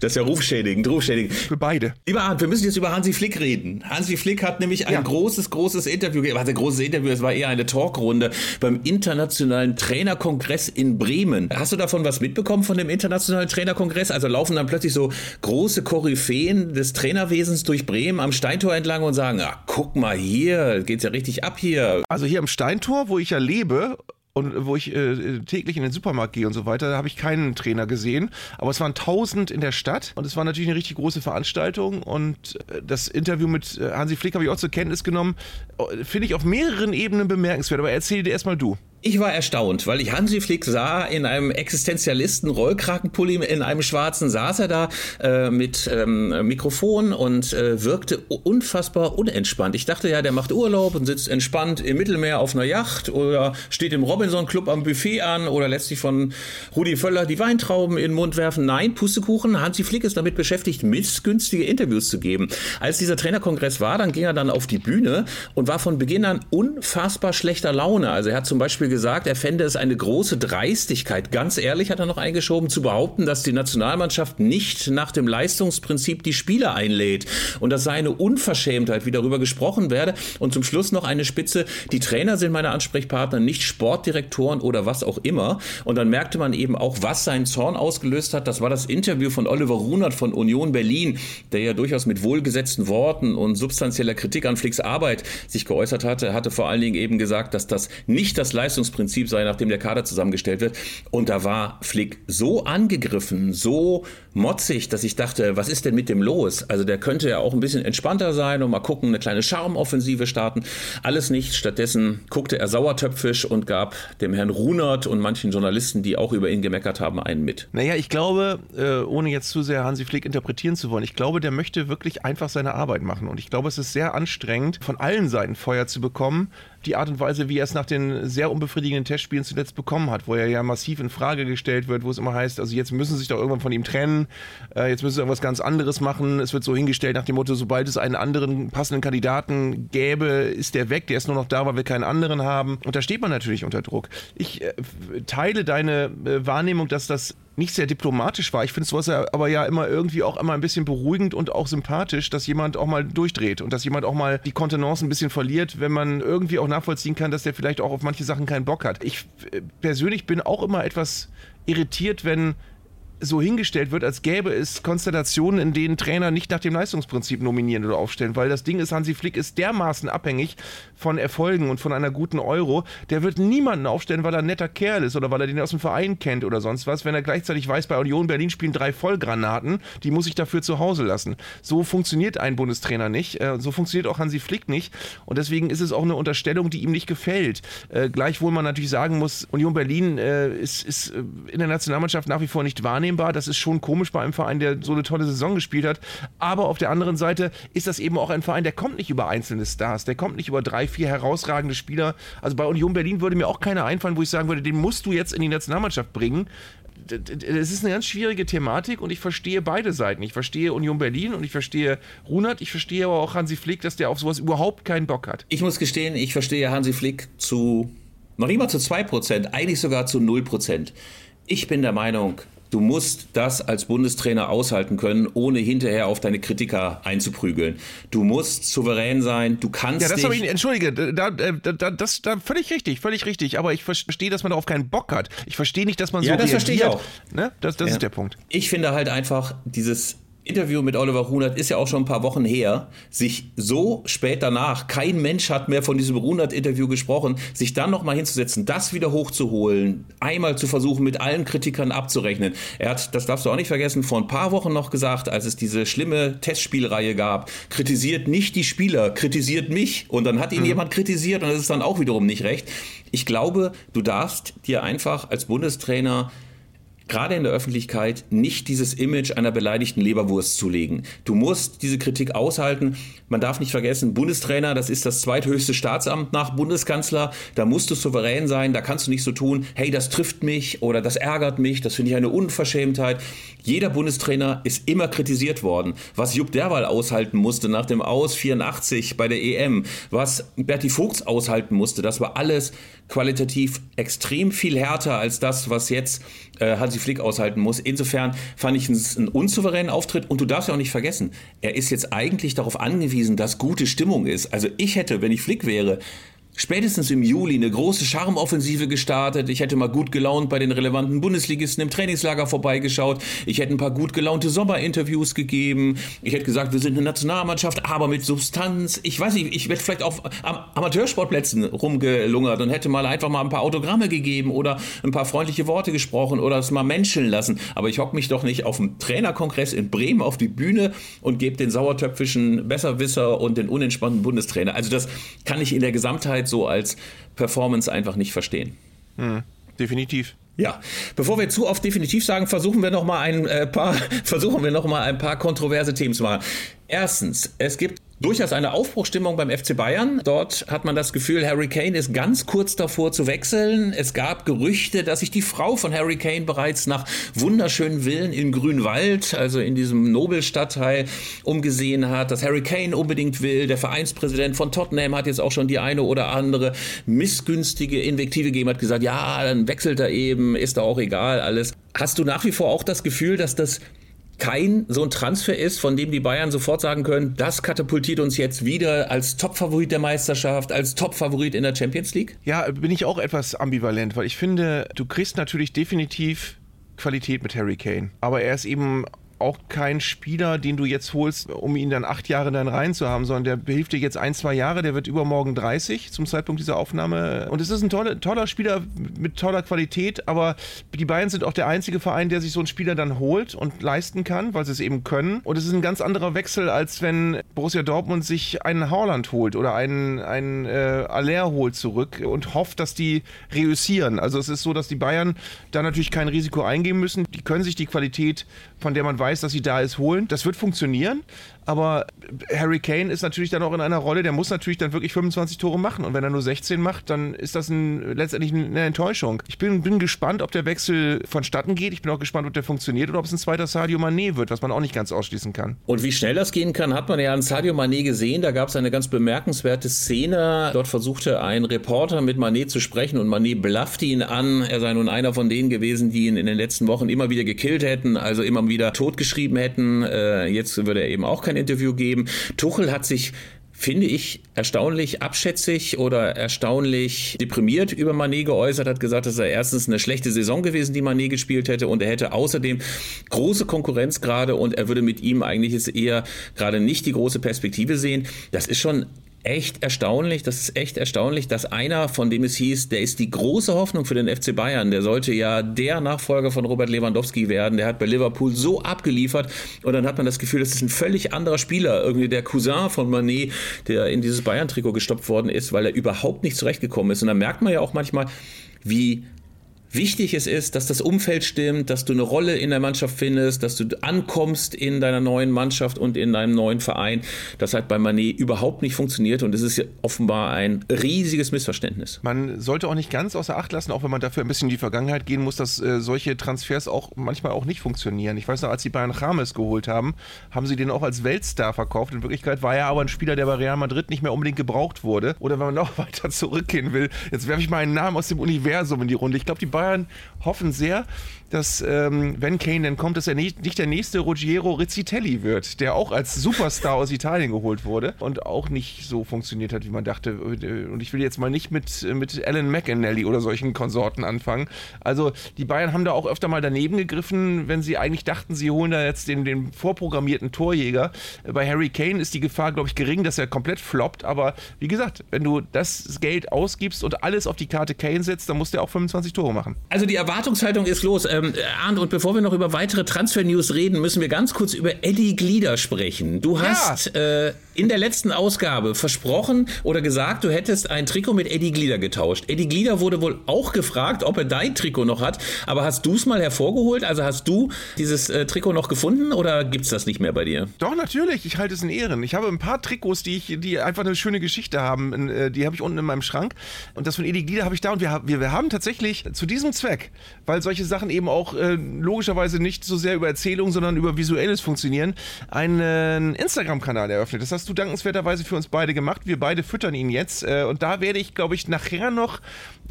Das ist ja rufschädigend, rufschädigend. Für beide. Lieber Arndt, wir müssen jetzt über Hansi Flick reden. Hansi Flick hat nämlich ein Ja. großes, großes Interview gegeben. Was ein großes Interview, es war eher eine Talkrunde beim Internationalen Trainerkongress in Bremen. Hast du davon was mitbekommen von dem Internationalen Trainerkongress? Also laufen dann plötzlich so große Koryphäen des Trainerwesens durch Bremen am Steintor entlang und sagen, ah, guck mal hier, geht's ja richtig ab hier. Also hier am Steintor, wo ich ja lebe und wo ich äh, täglich in den Supermarkt gehe und so weiter, da habe ich keinen Trainer gesehen. Aber es waren tausend in der Stadt und es war natürlich eine richtig große Veranstaltung. Und äh, das Interview mit äh, Hansi Flick habe ich auch zur Kenntnis genommen. Äh, Finde ich auf mehreren Ebenen bemerkenswert. Aber erzähl dir erstmal du. Ich war erstaunt, weil ich Hansi Flick sah in einem Existenzialisten Rollkragenpulli in einem schwarzen saß er da äh, mit ähm, Mikrofon und äh, wirkte unfassbar unentspannt. Ich dachte ja, der macht Urlaub und sitzt entspannt im Mittelmeer auf einer Yacht oder steht im Robinson Club am Buffet an oder lässt sich von Rudi Völler die Weintrauben in den Mund werfen. Nein, Pustekuchen. Hansi Flick ist damit beschäftigt, missgünstige Interviews zu geben. Als dieser Trainerkongress war, dann ging er dann auf die Bühne und war von Beginn an unfassbar schlechter Laune. Also er hat zum Beispiel gesagt, er fände es eine große Dreistigkeit, ganz ehrlich hat er noch eingeschoben, zu behaupten, dass die Nationalmannschaft nicht nach dem Leistungsprinzip die Spieler einlädt. Und das sei eine Unverschämtheit, wie darüber gesprochen werde. Und zum Schluss noch eine Spitze, die Trainer sind meine Ansprechpartner, nicht Sportdirektoren oder was auch immer. Und dann merkte man eben auch, was seinen Zorn ausgelöst hat. Das war das Interview von Oliver Runert von Union Berlin, der ja durchaus mit wohlgesetzten Worten und substanzieller Kritik an Flicks Arbeit sich geäußert hatte. Er hatte vor allen Dingen eben gesagt, dass das nicht das Leistungsprinzip sei, nach der Kader zusammengestellt wird. Und da war Flick so angegriffen, so motzig, dass ich dachte, was ist denn mit dem los? Also der könnte ja auch ein bisschen entspannter sein und mal gucken, eine kleine Charmoffensive starten. Alles nicht. Stattdessen guckte er sauertöpfisch und gab dem Herrn Runert und manchen Journalisten, die auch über ihn gemeckert haben, einen mit. Naja, ich glaube, äh, ohne jetzt zu sehr Hansi Flick interpretieren zu wollen, ich glaube, der möchte wirklich einfach seine Arbeit machen. Und ich glaube, es ist sehr anstrengend, von allen Seiten Feuer zu bekommen. Die Art und Weise, wie er es nach den sehr unbefriedigenden Testspielen zuletzt bekommen hat, wo er ja massiv in Frage gestellt wird, wo es immer heißt, also jetzt müssen sie sich doch irgendwann von ihm trennen, äh, jetzt müssen sie irgendwas ganz anderes machen. Es wird so hingestellt nach dem Motto, sobald es einen anderen passenden Kandidaten gäbe, ist der weg, der ist nur noch da, weil wir keinen anderen haben. Und da steht man natürlich unter Druck. Ich äh, teile deine äh, Wahrnehmung, dass das nicht sehr diplomatisch war. Ich finde sowas aber ja immer irgendwie auch immer ein bisschen beruhigend und auch sympathisch, dass jemand auch mal durchdreht und dass jemand auch mal die Kontenance ein bisschen verliert, wenn man irgendwie auch nachvollziehen kann, dass der vielleicht auch auf manche Sachen keinen Bock hat. Ich äh, persönlich bin auch immer etwas irritiert, wenn so hingestellt wird, als gäbe es Konstellationen, in denen Trainer nicht nach dem Leistungsprinzip nominieren oder aufstellen, weil das Ding ist, Hansi Flick ist dermaßen abhängig von Erfolgen und von einer guten Euro, der wird niemanden aufstellen, weil er ein netter Kerl ist oder weil er den aus dem Verein kennt oder sonst was, wenn er gleichzeitig weiß, bei Union Berlin spielen drei Vollgranaten, die muss ich dafür zu Hause lassen. So funktioniert ein Bundestrainer nicht, äh, so funktioniert auch Hansi Flick nicht und deswegen ist es auch eine Unterstellung, die ihm nicht gefällt. Äh, gleichwohl man natürlich sagen muss, Union Berlin äh, ist, in der Nationalmannschaft nach wie vor nicht wahrnehmbar. Das ist schon komisch bei einem Verein, der so eine tolle Saison gespielt hat. Aber auf der anderen Seite ist das eben auch ein Verein, der kommt nicht über einzelne Stars, der kommt nicht über drei, vier herausragende Spieler. Also bei Union Berlin würde mir auch keiner einfallen, wo ich sagen würde, den musst du jetzt in die Nationalmannschaft bringen. Es ist eine ganz schwierige Thematik und ich verstehe beide Seiten. Ich verstehe Union Berlin und ich verstehe Runert. Ich verstehe aber auch Hansi Flick, dass der auf sowas überhaupt keinen Bock hat. Ich muss gestehen, ich verstehe Hansi Flick zu, noch mal zu 2%, eigentlich sogar zu 0%. Ich bin der Meinung, du musst das als Bundestrainer aushalten können, ohne hinterher auf deine Kritiker einzuprügeln. Du musst souverän sein, du kannst Ja, das habe ich, entschuldige, da, da, da, das, da, völlig richtig, völlig richtig, aber ich verstehe, dass man darauf keinen Bock hat. Ich verstehe nicht, dass man Ja, so das verstehe ich reagiert. auch. Ne? Das, das Ja. ist der Punkt. Ich finde halt einfach dieses Interview mit Oliver Runert ist ja auch schon ein paar Wochen her, sich so spät danach, kein Mensch hat mehr von diesem Runert-Interview gesprochen, sich dann nochmal hinzusetzen, das wieder hochzuholen, einmal zu versuchen, mit allen Kritikern abzurechnen. Er hat, das darfst du auch nicht vergessen, vor ein paar Wochen noch gesagt, als es diese schlimme Testspielreihe gab, kritisiert nicht die Spieler, kritisiert mich. Und dann hat ihn mhm. jemand kritisiert und das ist dann auch wiederum nicht recht. Ich glaube, du darfst dir einfach als Bundestrainer gerade in der Öffentlichkeit nicht dieses Image einer beleidigten Leberwurst zulegen. Du musst diese Kritik aushalten. Man darf nicht vergessen, Bundestrainer, das ist das zweithöchste Staatsamt nach Bundeskanzler. Da musst du souverän sein. Da kannst du nicht so tun, hey, das trifft mich oder das ärgert mich. Das finde ich eine Unverschämtheit. Jeder Bundestrainer ist immer kritisiert worden. Was Jupp Derwal aushalten musste nach dem Aus 84 bei der EM, was Berti Vogts aushalten musste, das war alles qualitativ extrem viel härter als das, was jetzt Hansi Flick aushalten muss. Insofern fand ich es einen unsouveränen Auftritt und du darfst ja auch nicht vergessen, er ist jetzt eigentlich darauf angewiesen, dass gute Stimmung ist. Also ich hätte, wenn ich Flick wäre, spätestens im Juli eine große Charmoffensive gestartet. Ich hätte mal gut gelaunt bei den relevanten Bundesligisten im Trainingslager vorbeigeschaut. Ich hätte ein paar gut gelaunte Sommerinterviews gegeben. Ich hätte gesagt, wir sind eine Nationalmannschaft, aber mit Substanz. Ich weiß nicht, ich hätte vielleicht auf Amateursportplätzen rumgelungert und hätte mal einfach mal ein paar Autogramme gegeben oder ein paar freundliche Worte gesprochen oder es mal menscheln lassen. Aber ich hocke mich doch nicht auf dem Trainerkongress in Bremen auf die Bühne und gebe den sauertöpfischen Besserwisser und den unentspannten Bundestrainer. Also das kann ich in der Gesamtheit Zeit so als Performance einfach nicht verstehen. Hm, definitiv. Ja, bevor wir zu oft definitiv sagen, versuchen wir noch mal ein äh, paar *laughs* versuchen wir noch mal ein paar kontroverse Themen zu machen. Erstens, es gibt durchaus eine Aufbruchstimmung beim FC Bayern. Dort hat man das Gefühl, Harry Kane ist ganz kurz davor zu wechseln. Es gab Gerüchte, dass sich die Frau von Harry Kane bereits nach wunderschönen Villen in Grünwald, also in diesem Nobelstadtteil, umgesehen hat, dass Harry Kane unbedingt will. Der Vereinspräsident von Tottenham hat jetzt auch schon die eine oder andere missgünstige Invektive gegeben, hat gesagt, ja, dann wechselt er eben, ist da auch egal, alles. Hast du nach wie vor auch das Gefühl, dass das kein so ein Transfer ist, von dem die Bayern sofort sagen können, das katapultiert uns jetzt wieder als Topfavorit der Meisterschaft, als Topfavorit in der Champions League? Ja, bin ich auch etwas ambivalent, weil ich finde, du kriegst natürlich definitiv Qualität mit Harry Kane, aber er ist eben auch kein Spieler, den du jetzt holst, um ihn dann acht Jahre dann rein zu haben, sondern der hilft dir jetzt ein, zwei Jahre, der wird übermorgen 30 zum Zeitpunkt dieser Aufnahme. Und es ist ein toller, toller Spieler mit toller Qualität, aber die Bayern sind auch der einzige Verein, der sich so einen Spieler dann holt und leisten kann, weil sie es eben können. Und es ist ein ganz anderer Wechsel, als wenn Borussia Dortmund sich einen Haaland holt oder einen, einen äh, Aller holt zurück und hofft, dass die reüssieren. Also es ist so, dass die Bayern da natürlich kein Risiko eingehen müssen. Die können sich die Qualität, von der man weiß, weiß, dass sie da ist, holen. Das wird funktionieren. Aber Harry Kane ist natürlich dann auch in einer Rolle, der muss natürlich dann wirklich 25 Tore machen. Und wenn er nur 16 macht, dann ist das ein, letztendlich eine Enttäuschung. Ich bin, bin gespannt, ob der Wechsel vonstatten geht. Ich bin auch gespannt, ob der funktioniert oder ob es ein zweiter Sadio Mané wird, was man auch nicht ganz ausschließen kann. Und wie schnell das gehen kann, hat man ja an Sadio Mané gesehen. Da gab es eine ganz bemerkenswerte Szene. Dort versuchte ein Reporter mit Mané zu sprechen und Mané blaffte ihn an. Er sei nun einer von denen gewesen, die ihn in den letzten Wochen immer wieder gekillt hätten, also immer wieder totgeschrieben hätten. Äh, jetzt würde er eben auch kein Interview geben. Tuchel hat sich finde ich, erstaunlich abschätzig oder erstaunlich deprimiert über Manet geäußert, hat gesagt, dass er erstens eine schlechte Saison gewesen, die Manet gespielt hätte und er hätte außerdem große Konkurrenz gerade und er würde mit ihm eigentlich jetzt eher gerade nicht die große Perspektive sehen. Das ist schon echt erstaunlich, das ist echt erstaunlich, dass einer, von dem es hieß, der ist die große Hoffnung für den FC Bayern, der sollte ja der Nachfolger von Robert Lewandowski werden, der hat bei Liverpool so abgeliefert und dann hat man das Gefühl, das ist ein völlig anderer Spieler, irgendwie der Cousin von Manet, der in dieses Bayern-Trikot gestopft worden ist, weil er überhaupt nicht zurechtgekommen ist. Und dann merkt man ja auch manchmal, wie wichtig es ist, dass das Umfeld stimmt, dass du eine Rolle in der Mannschaft findest, dass du ankommst in deiner neuen Mannschaft und in deinem neuen Verein. Das hat bei Manet überhaupt nicht funktioniert und es ist offenbar ein riesiges Missverständnis. Man sollte auch nicht ganz außer Acht lassen, auch wenn man dafür ein bisschen in die Vergangenheit gehen muss, dass äh, solche Transfers auch manchmal auch nicht funktionieren. Ich weiß noch, als sie Bayern James geholt haben, haben sie den auch als Weltstar verkauft. In Wirklichkeit war er aber ein Spieler, der bei Real Madrid nicht mehr unbedingt gebraucht wurde. Oder wenn man noch *laughs* weiter zurückgehen will, jetzt werfe ich mal einen Namen aus dem Universum in die Runde. Ich glaube, die Bayern Bayern hoffen sehr, dass ähm, wenn Kane dann kommt, dass er nicht, nicht der nächste Ruggiero Rizzitelli wird, der auch als Superstar aus Italien geholt wurde und auch nicht so funktioniert hat, wie man dachte. Und ich will jetzt mal nicht mit, mit Alan McAnally oder solchen Konsorten anfangen. Also die Bayern haben da auch öfter mal daneben gegriffen, wenn sie eigentlich dachten, sie holen da jetzt den, den vorprogrammierten Torjäger. Bei Harry Kane ist die Gefahr, glaube ich, gering, dass er komplett floppt. Aber wie gesagt, wenn du das Geld ausgibst und alles auf die Karte Kane setzt, dann muss der auch 25 Tore machen. Also die Erwartungshaltung ist los. Ähm, Arndt, und bevor wir noch über weitere Transfer-News reden, müssen wir ganz kurz über Eddie Glieder sprechen. Du hast ja. äh, in der letzten Ausgabe versprochen oder gesagt, du hättest ein Trikot mit Eddie Glieder getauscht. Eddie Glieder wurde wohl auch gefragt, ob er dein Trikot noch hat. Aber hast du es mal hervorgeholt? Also hast du dieses äh, Trikot noch gefunden oder gibt es das nicht mehr bei dir? Doch, natürlich. Ich halte es in Ehren. Ich habe ein paar Trikots, die, ich, die einfach eine schöne Geschichte haben. Äh, die habe ich unten in meinem Schrank. Und das von Eddie Glieder habe ich da. Und wir, wir, wir haben tatsächlich zu diesem Zweck, weil solche Sachen eben auch äh, logischerweise nicht so sehr über Erzählung, sondern über Visuelles funktionieren, einen Instagram-Kanal eröffnet. Das hast du dankenswerterweise für uns beide gemacht. Wir beide füttern ihn jetzt. Äh, und da werde ich, glaube ich, nachher noch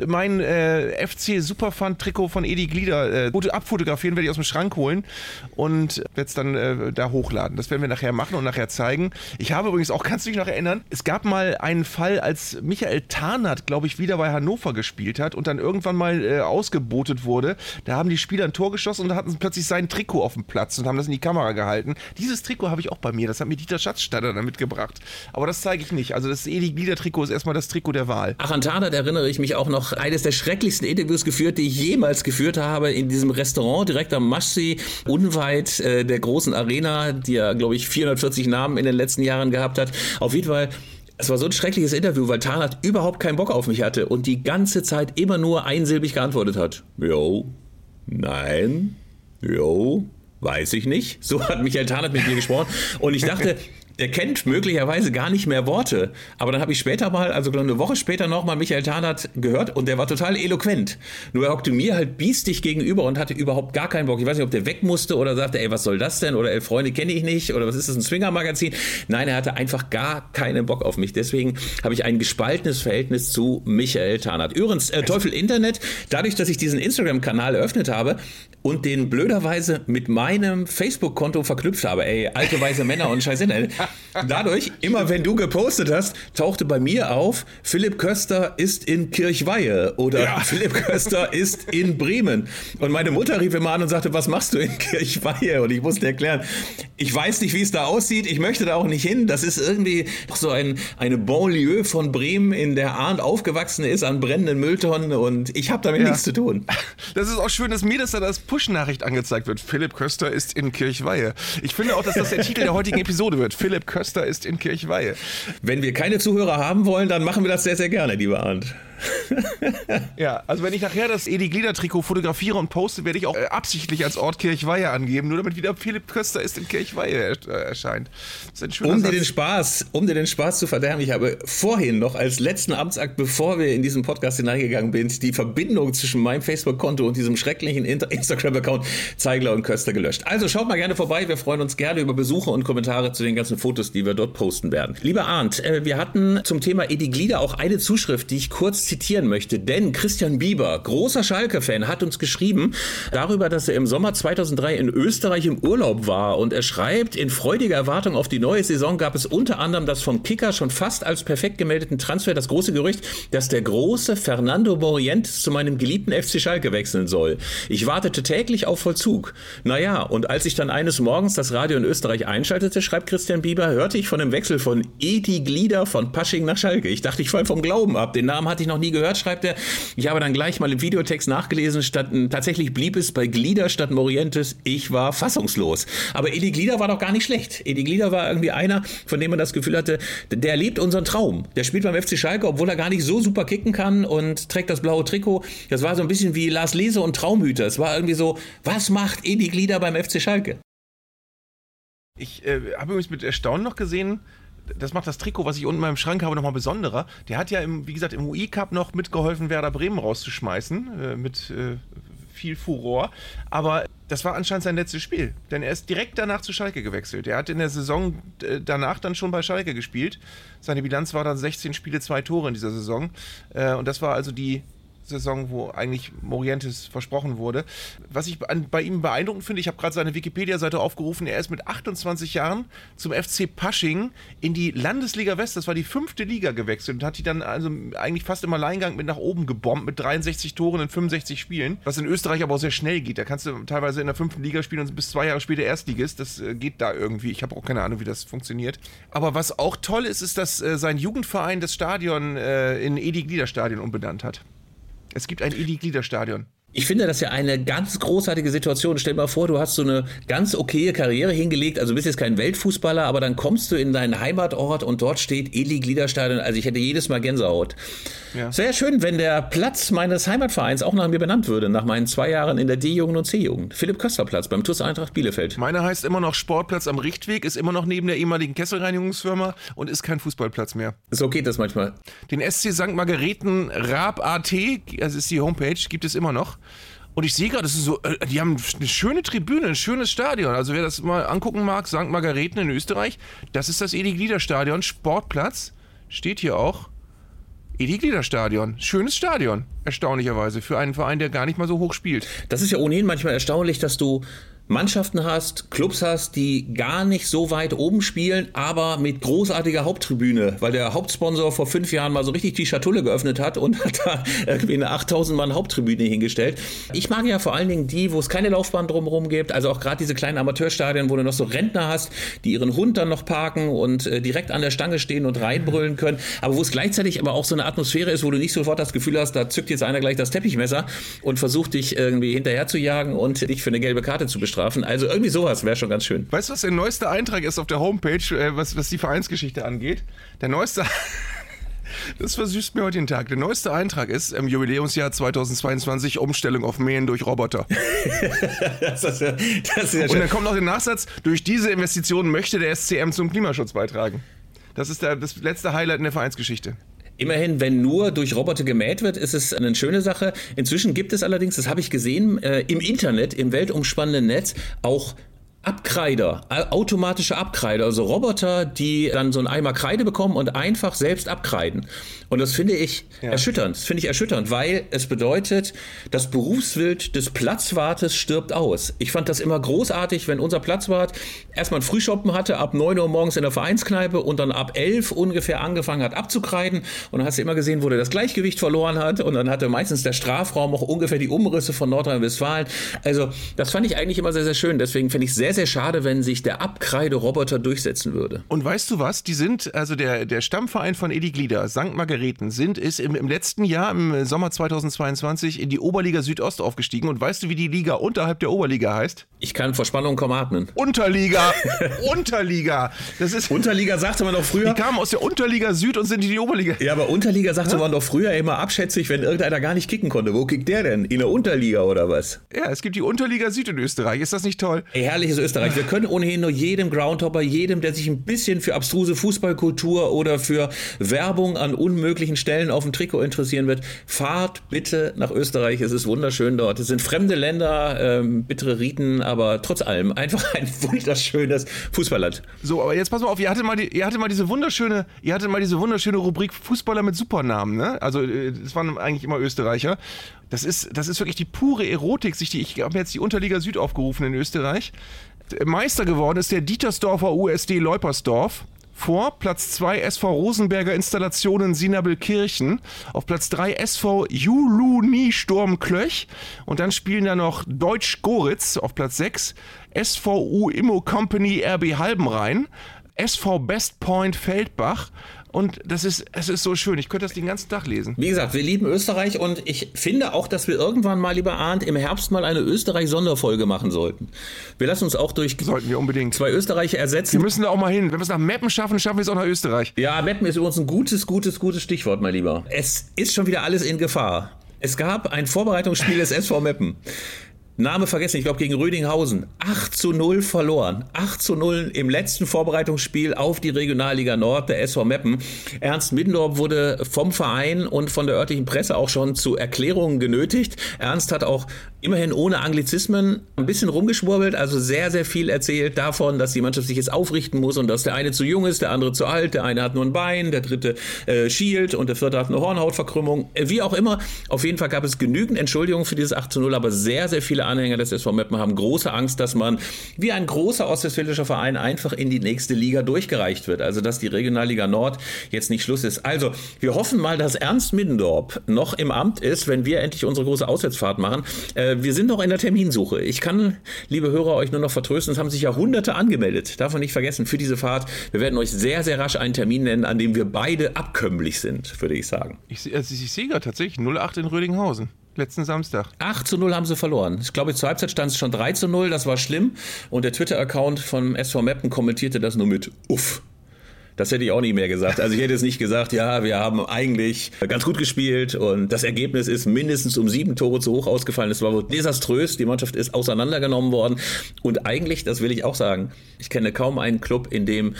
mein äh, FC Superfund-Trikot von Edi Glieder äh, abfotografieren, werde ich aus dem Schrank holen und werde es dann äh, da hochladen. Das werden wir nachher machen und nachher zeigen. Ich habe übrigens auch, kannst du dich noch erinnern, es gab mal einen Fall, als Michael Tarnert, glaube ich, wieder bei Hannover gespielt hat und dann irgendwann mal äh, ausgebotet wurde. Da haben die Spieler ein Tor geschossen und da hatten sie plötzlich sein Trikot auf dem Platz und haben das in die Kamera gehalten. Dieses Trikot habe ich auch bei mir. Das hat mir Dieter Schatzstatter dann mitgebracht. Aber das zeige ich nicht. Also das Edi Glieder-Trikot ist erstmal das Trikot der Wahl. Ach, an Tarnert erinnere ich mich auch noch eines der schrecklichsten Interviews geführt, die ich jemals geführt habe, in diesem Restaurant direkt am Maschsee, unweit äh, der großen Arena, die ja, glaube ich, 440 Namen in den letzten Jahren gehabt hat. Auf jeden Fall es war so ein schreckliches Interview, weil Tarnat überhaupt keinen Bock auf mich hatte und die ganze Zeit immer nur einsilbig geantwortet hat. Jo, nein, jo, weiß ich nicht. So hat Michael Tarnat mit mir gesprochen. Und ich dachte, der kennt möglicherweise gar nicht mehr Worte. Aber dann habe ich später mal, also eine Woche später nochmal Michael Tarnert gehört und der war total eloquent. Nur er hockte mir halt biestig gegenüber und hatte überhaupt gar keinen Bock. Ich weiß nicht, ob der weg musste oder sagte, ey, was soll das denn? Oder ey, Freunde kenne ich nicht oder was ist das, ein Swinger-Magazin? Nein, er hatte einfach gar keinen Bock auf mich. Deswegen habe ich ein gespaltenes Verhältnis zu Michael Tarnert. Übrigens, äh, Teufel Internet, dadurch, dass ich diesen Instagram-Kanal eröffnet habe und den blöderweise mit meinem Facebook-Konto verknüpft habe, ey, alte weiße Männer und Scheiße, Dadurch, immer wenn du gepostet hast, tauchte bei mir auf, Philipp Köster ist in Kirchweihe oder ja. *laughs* Philipp Köster ist in Bremen. Und meine Mutter rief immer an und sagte, was machst du in Kirchweihe? Und ich musste erklären, ich weiß nicht, wie es da aussieht, ich möchte da auch nicht hin. Das ist irgendwie so ein, eine Banlieue von Bremen, in der Arndt aufgewachsen ist an brennenden Mülltonnen und ich habe damit ja. nichts zu tun. Das ist auch schön, dass mir das dann als Push-Nachricht angezeigt wird. Philipp Köster ist in Kirchweihe. Ich finde auch, dass das der Titel der heutigen Episode wird. Philipp Köster ist in Kirchweihe. Wenn wir keine Zuhörer haben wollen, dann machen wir das sehr, sehr gerne, lieber Arndt. *laughs* ja, also wenn ich nachher das Edi Glieder Trikot fotografiere und poste, werde ich auch äh, absichtlich als Ort Kirchweihe angeben, nur damit wieder Philipp Köster ist in Kirchweihe äh, erscheint. um dir den Spaß, um dir den Spaß zu verderben, ich habe vorhin noch als letzten Amtsakt, bevor wir in diesen Podcast hineingegangen sind, die Verbindung zwischen meinem Facebook-Konto und diesem schrecklichen Instagram-Account Zeigler und Köster gelöscht. Also schaut mal gerne vorbei, wir freuen uns gerne über Besuche und Kommentare zu den ganzen Fotos, die wir dort posten werden. Lieber Arndt, äh, wir hatten zum Thema Edi Glieder auch eine Zuschrift, die ich kurz zitieren möchte, denn Christian Bieber, großer Schalke-Fan, hat uns geschrieben darüber, dass er im Sommer 2003 in Österreich im Urlaub war und er schreibt, in freudiger Erwartung auf die neue Saison gab es unter anderem das vom Kicker schon fast als perfekt gemeldeten Transfer das große Gerücht, dass der große Fernando Morientes zu meinem geliebten FC Schalke wechseln soll. Ich wartete täglich auf Vollzug. Naja, und als ich dann eines Morgens das Radio in Österreich einschaltete, schreibt Christian Bieber, hörte ich von dem Wechsel von Edi Glieder von Pasching nach Schalke. Ich dachte, ich fall vom Glauben ab. Den Namen hatte ich noch noch nie gehört, schreibt er. Ich habe dann gleich mal im Videotext nachgelesen, statt, tatsächlich blieb es bei Glieder statt Morientes. Ich war fassungslos. Aber Edi Glieder war doch gar nicht schlecht. Edi Glieder war irgendwie einer, von dem man das Gefühl hatte, der lebt unseren Traum. Der spielt beim FC Schalke, obwohl er gar nicht so super kicken kann und trägt das blaue Trikot. Das war so ein bisschen wie Lars Lese und Traumhüter. Es war irgendwie so, was macht Edi Glieder beim FC Schalke? Ich äh, habe übrigens mit Erstaunen noch gesehen, das macht das Trikot, was ich unten in meinem Schrank habe, nochmal besonderer. Der hat ja, im, wie gesagt, im UI-Cup noch mitgeholfen, Werder Bremen rauszuschmeißen, äh, mit äh, viel Furor. Aber das war anscheinend sein letztes Spiel, denn er ist direkt danach zu Schalke gewechselt. Er hat in der Saison äh, danach dann schon bei Schalke gespielt. Seine Bilanz war dann 16 Spiele, zwei Tore in dieser Saison. Äh, und das war also die Saison, wo eigentlich Morientes versprochen wurde. Was ich bei ihm beeindruckend finde, ich habe gerade seine Wikipedia-Seite aufgerufen, er ist mit 28 Jahren zum FC Pasching in die Landesliga West, das war die fünfte Liga gewechselt und hat die dann also eigentlich fast im Alleingang mit nach oben gebombt mit 63 Toren in 65 Spielen, was in Österreich aber auch sehr schnell geht. Da kannst du teilweise in der fünften Liga spielen und bis zwei Jahre später Erstligist. Das äh, geht da irgendwie. Ich habe auch keine Ahnung, wie das funktioniert. Aber was auch toll ist, ist, dass äh, sein Jugendverein das Stadion äh, in Edi-Glieder-Stadion umbenannt hat. Es gibt ein Edi-Glieder-Stadion. Ich finde das ja eine ganz großartige Situation. Stell dir mal vor, du hast so eine ganz okaye Karriere hingelegt, also bist jetzt kein Weltfußballer, aber dann kommst du in deinen Heimatort und dort steht Eli Gliederstadion. Also ich hätte jedes Mal Gänsehaut. Ja. Sehr schön, wenn der Platz meines Heimatvereins auch nach mir benannt würde, nach meinen zwei Jahren in der D-Jugend und C-Jugend. Philipp Köster Platz beim TuS Eintracht Bielefeld. Meiner heißt immer noch Sportplatz am Richtweg, ist immer noch neben der ehemaligen Kesselreinigungsfirma und ist kein Fußballplatz mehr. So geht das manchmal. Den SC St. Margareten Raab AT, das ist die Homepage, gibt es immer noch. Und ich sehe gerade, das ist so, äh, die haben eine schöne Tribüne, ein schönes Stadion. Also wer das mal angucken mag, St. Margareten in Österreich, das ist das Edi-Glieder-Stadion, Sportplatz, steht hier auch. Edi-Glieder-Stadion, schönes Stadion, erstaunlicherweise, für einen Verein, der gar nicht mal so hoch spielt. Das ist ja ohnehin manchmal erstaunlich, dass du Mannschaften hast, Clubs hast, die gar nicht so weit oben spielen, aber mit großartiger Haupttribüne, weil der Hauptsponsor vor fünf Jahren mal so richtig die Schatulle geöffnet hat und *laughs* hat da irgendwie eine 8000 Mann Haupttribüne hingestellt. Ich mag ja vor allen Dingen die, wo es keine Laufbahn drumherum gibt, also auch gerade diese kleinen Amateurstadien, wo du noch so Rentner hast, die ihren Hund dann noch parken und äh, direkt an der Stange stehen und reinbrüllen können, aber wo es gleichzeitig aber auch so eine Atmosphäre ist, wo du nicht sofort das Gefühl hast, da zückt jetzt einer gleich das Teppichmesser und versucht dich irgendwie hinterher zu jagen und dich für eine gelbe Karte zu bestreiten bestrafen. Also irgendwie sowas wäre schon ganz schön. Weißt du, was der neueste Eintrag ist auf der Homepage, äh, was, was die Vereinsgeschichte angeht? Der neueste. *laughs* Das versüßt mir heute den Tag. Der neueste Eintrag ist im Jubiläumsjahr 2022 Umstellung auf Mähen durch Roboter. *laughs* das ist ja, das ist ja Und dann kommt noch der Nachsatz, durch diese Investitionen möchte der SCM zum Klimaschutz beitragen. Das ist der, das letzte Highlight in der Vereinsgeschichte. Immerhin, wenn nur durch Roboter gemäht wird, ist es eine schöne Sache. Inzwischen gibt es allerdings, das habe ich gesehen, äh, im Internet, im weltumspannenden Netz auch Abkreider, automatische Abkreider, also Roboter, die dann so einen Eimer Kreide bekommen und einfach selbst abkreiden. Und das finde ich ja. erschütternd. Das finde ich erschütternd, weil es bedeutet, das Berufswild des Platzwartes stirbt aus. Ich fand das immer großartig, wenn unser Platzwart erstmal ein Frühschoppen hatte, ab 9 Uhr morgens in der Vereinskneipe und dann ab 11 ungefähr angefangen hat abzukreiden. Und dann hast du immer gesehen, wo der das Gleichgewicht verloren hat. Und dann hatte meistens der Strafraum auch ungefähr die Umrisse von Nordrhein-Westfalen. Also, das fand ich eigentlich immer sehr, sehr schön. Deswegen finde ich es sehr, sehr schade, wenn sich der Abkreideroboter durchsetzen würde. Und weißt du was? Die sind, also der, der Stammverein von Edi Glieder, St. Margareten, sind, ist im, im letzten Jahr, im Sommer 2022, in die Oberliga Südost aufgestiegen. Und weißt du, wie die Liga unterhalb der Oberliga heißt? Ich kann vor Spannung kaum atmen. Unterliga! *laughs* Unterliga! Das ist. Unterliga sagte man doch früher. Die kamen aus der Unterliga Süd und sind in die Oberliga. Ja, aber Unterliga sagte ja? man doch früher immer abschätzig, wenn irgendeiner gar nicht kicken konnte. Wo kickt der denn? In der Unterliga oder was? Ja, es gibt die Unterliga Süd in Österreich. Ist das nicht toll? Ey, herrliches Österreich. Wir können ohnehin nur jedem Groundhopper, jedem, der sich ein bisschen für abstruse Fußballkultur oder für Werbung an unmöglichen Stellen auf dem Trikot interessieren wird, fahrt bitte nach Österreich. Es ist wunderschön dort. Es sind fremde Länder, ähm, bittere Riten, aber trotz allem einfach *laughs* ein wunderschönes Fußballland. So, aber jetzt pass mal auf, ihr hattet mal, die, ihr hattet mal diese wunderschöne, ihr hattet mal diese wunderschöne Rubrik Fußballer mit Supernamen, ne? Also, äh, das waren eigentlich immer Österreicher. Das ist, das ist wirklich die pure Erotik, sich die, ich habe jetzt die Unterliga Süd aufgerufen in Österreich. Meister geworden ist der Dietersdorfer USD Leupersdorf. Vor Platz 2 SV Rosenberger Installationen Sinabelkirchen. Auf Platz 3 SV Juluni Sturm Klöch. Und dann spielen da noch Deutsch Goritz auf Platz 6. SVU Immo Company RB Halbenrhein. SV Best Point Feldbach und das ist, es ist so schön. Ich könnte das den ganzen Tag lesen. Wie gesagt, wir lieben Österreich und ich finde auch, dass wir irgendwann mal, lieber Arndt, im Herbst mal eine Österreich-Sonderfolge machen sollten. Wir lassen uns auch durch sollten wir unbedingt. zwei Österreicher ersetzen. Wir müssen da auch mal hin. Wenn wir es nach Meppen schaffen, schaffen wir es auch nach Österreich. Ja, Meppen ist übrigens ein gutes, gutes, gutes Stichwort, mein Lieber. Es ist schon wieder alles in Gefahr. Es gab ein Vorbereitungsspiel des SV Meppen. Name vergessen, ich glaube gegen Rödinghausen. 8 zu 0 verloren. 8 zu 0 im letzten Vorbereitungsspiel auf die Regionalliga Nord der SV Meppen. Ernst Middendorf wurde vom Verein und von der örtlichen Presse auch schon zu Erklärungen genötigt. Ernst hat auch immerhin ohne Anglizismen ein bisschen rumgeschwurbelt, also sehr, sehr viel erzählt davon, dass die Mannschaft sich jetzt aufrichten muss und dass der eine zu jung ist, der andere zu alt, der eine hat nur ein Bein, der dritte äh, schielt und der vierte hat eine Hornhautverkrümmung. Äh, wie auch immer, auf jeden Fall gab es genügend Entschuldigungen für dieses 8 zu 0, aber sehr, sehr viele Anhänger des SV Meppen haben große Angst, dass man wie ein großer ostwestfälischer Verein einfach in die nächste Liga durchgereicht wird. Also dass die Regionalliga Nord jetzt nicht Schluss ist. Also wir hoffen mal, dass Ernst Middendorp noch im Amt ist, wenn wir endlich unsere große Auswärtsfahrt machen. Äh, wir sind noch in der Terminsuche. Ich kann, liebe Hörer, euch nur noch vertrösten. Es haben sich ja Hunderte angemeldet. Darf man nicht vergessen für diese Fahrt. Wir werden euch sehr, sehr rasch einen Termin nennen, an dem wir beide abkömmlich sind, würde ich sagen. Ich, also ich sehe gerade tatsächlich 08 in Rödinghausen letzten Samstag. 8 zu 0 haben sie verloren. Ich glaube, zur Halbzeit stand es schon 3 zu 0, das war schlimm. Und der Twitter-Account von SV Meppen kommentierte das nur mit Uff. Das hätte ich auch nicht mehr gesagt. Also ich hätte es nicht gesagt, ja, wir haben eigentlich ganz gut gespielt und das Ergebnis ist mindestens um sieben Tore zu hoch ausgefallen. Es war wohl desaströs. Die Mannschaft ist auseinandergenommen worden. Und eigentlich, das will ich auch sagen, ich kenne kaum einen Club, in dem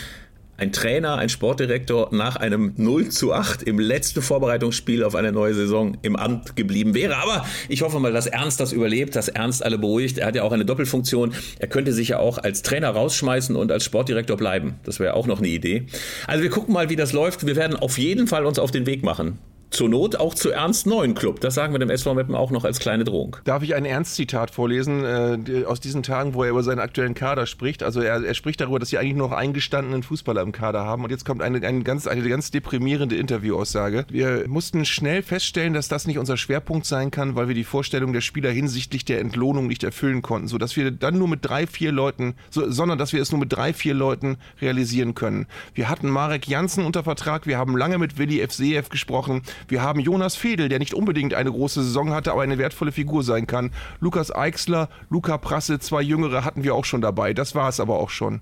ein Trainer, ein Sportdirektor nach einem 0 zu 8 im letzten Vorbereitungsspiel auf eine neue Saison im Amt geblieben wäre. Aber ich hoffe mal, dass Ernst das überlebt, dass Ernst alle beruhigt. Er hat ja auch eine Doppelfunktion. Er könnte sich ja auch als Trainer rausschmeißen und als Sportdirektor bleiben. Das wäre auch noch eine Idee. Also wir gucken mal, wie das läuft. Wir werden auf jeden Fall uns auf den Weg machen zur Not auch zu Ernst Neuen Club. Das sagen wir dem SV Meppen auch noch als kleine Drohung. Darf ich ein Ernst-Zitat vorlesen äh, aus diesen Tagen, wo er über seinen aktuellen Kader spricht? Also er, er spricht darüber, dass sie eigentlich noch eingestandenen Fußballer im Kader haben. Und jetzt kommt eine, eine, ganz, eine ganz deprimierende Interviewaussage. Wir mussten schnell feststellen, dass das nicht unser Schwerpunkt sein kann, weil wir die Vorstellung der Spieler hinsichtlich der Entlohnung nicht erfüllen konnten, sodass wir dann nur mit drei, vier Leuten, so, sondern dass wir es nur mit drei, vier Leuten realisieren können. Wir hatten Marek Janssen unter Vertrag, wir haben lange mit Willi FCF gesprochen, wir haben Jonas Fedel, der nicht unbedingt eine große Saison hatte, aber eine wertvolle Figur sein kann. Lukas Eichsler, Luca Prasse, zwei Jüngere hatten wir auch schon dabei. Das war es aber auch schon.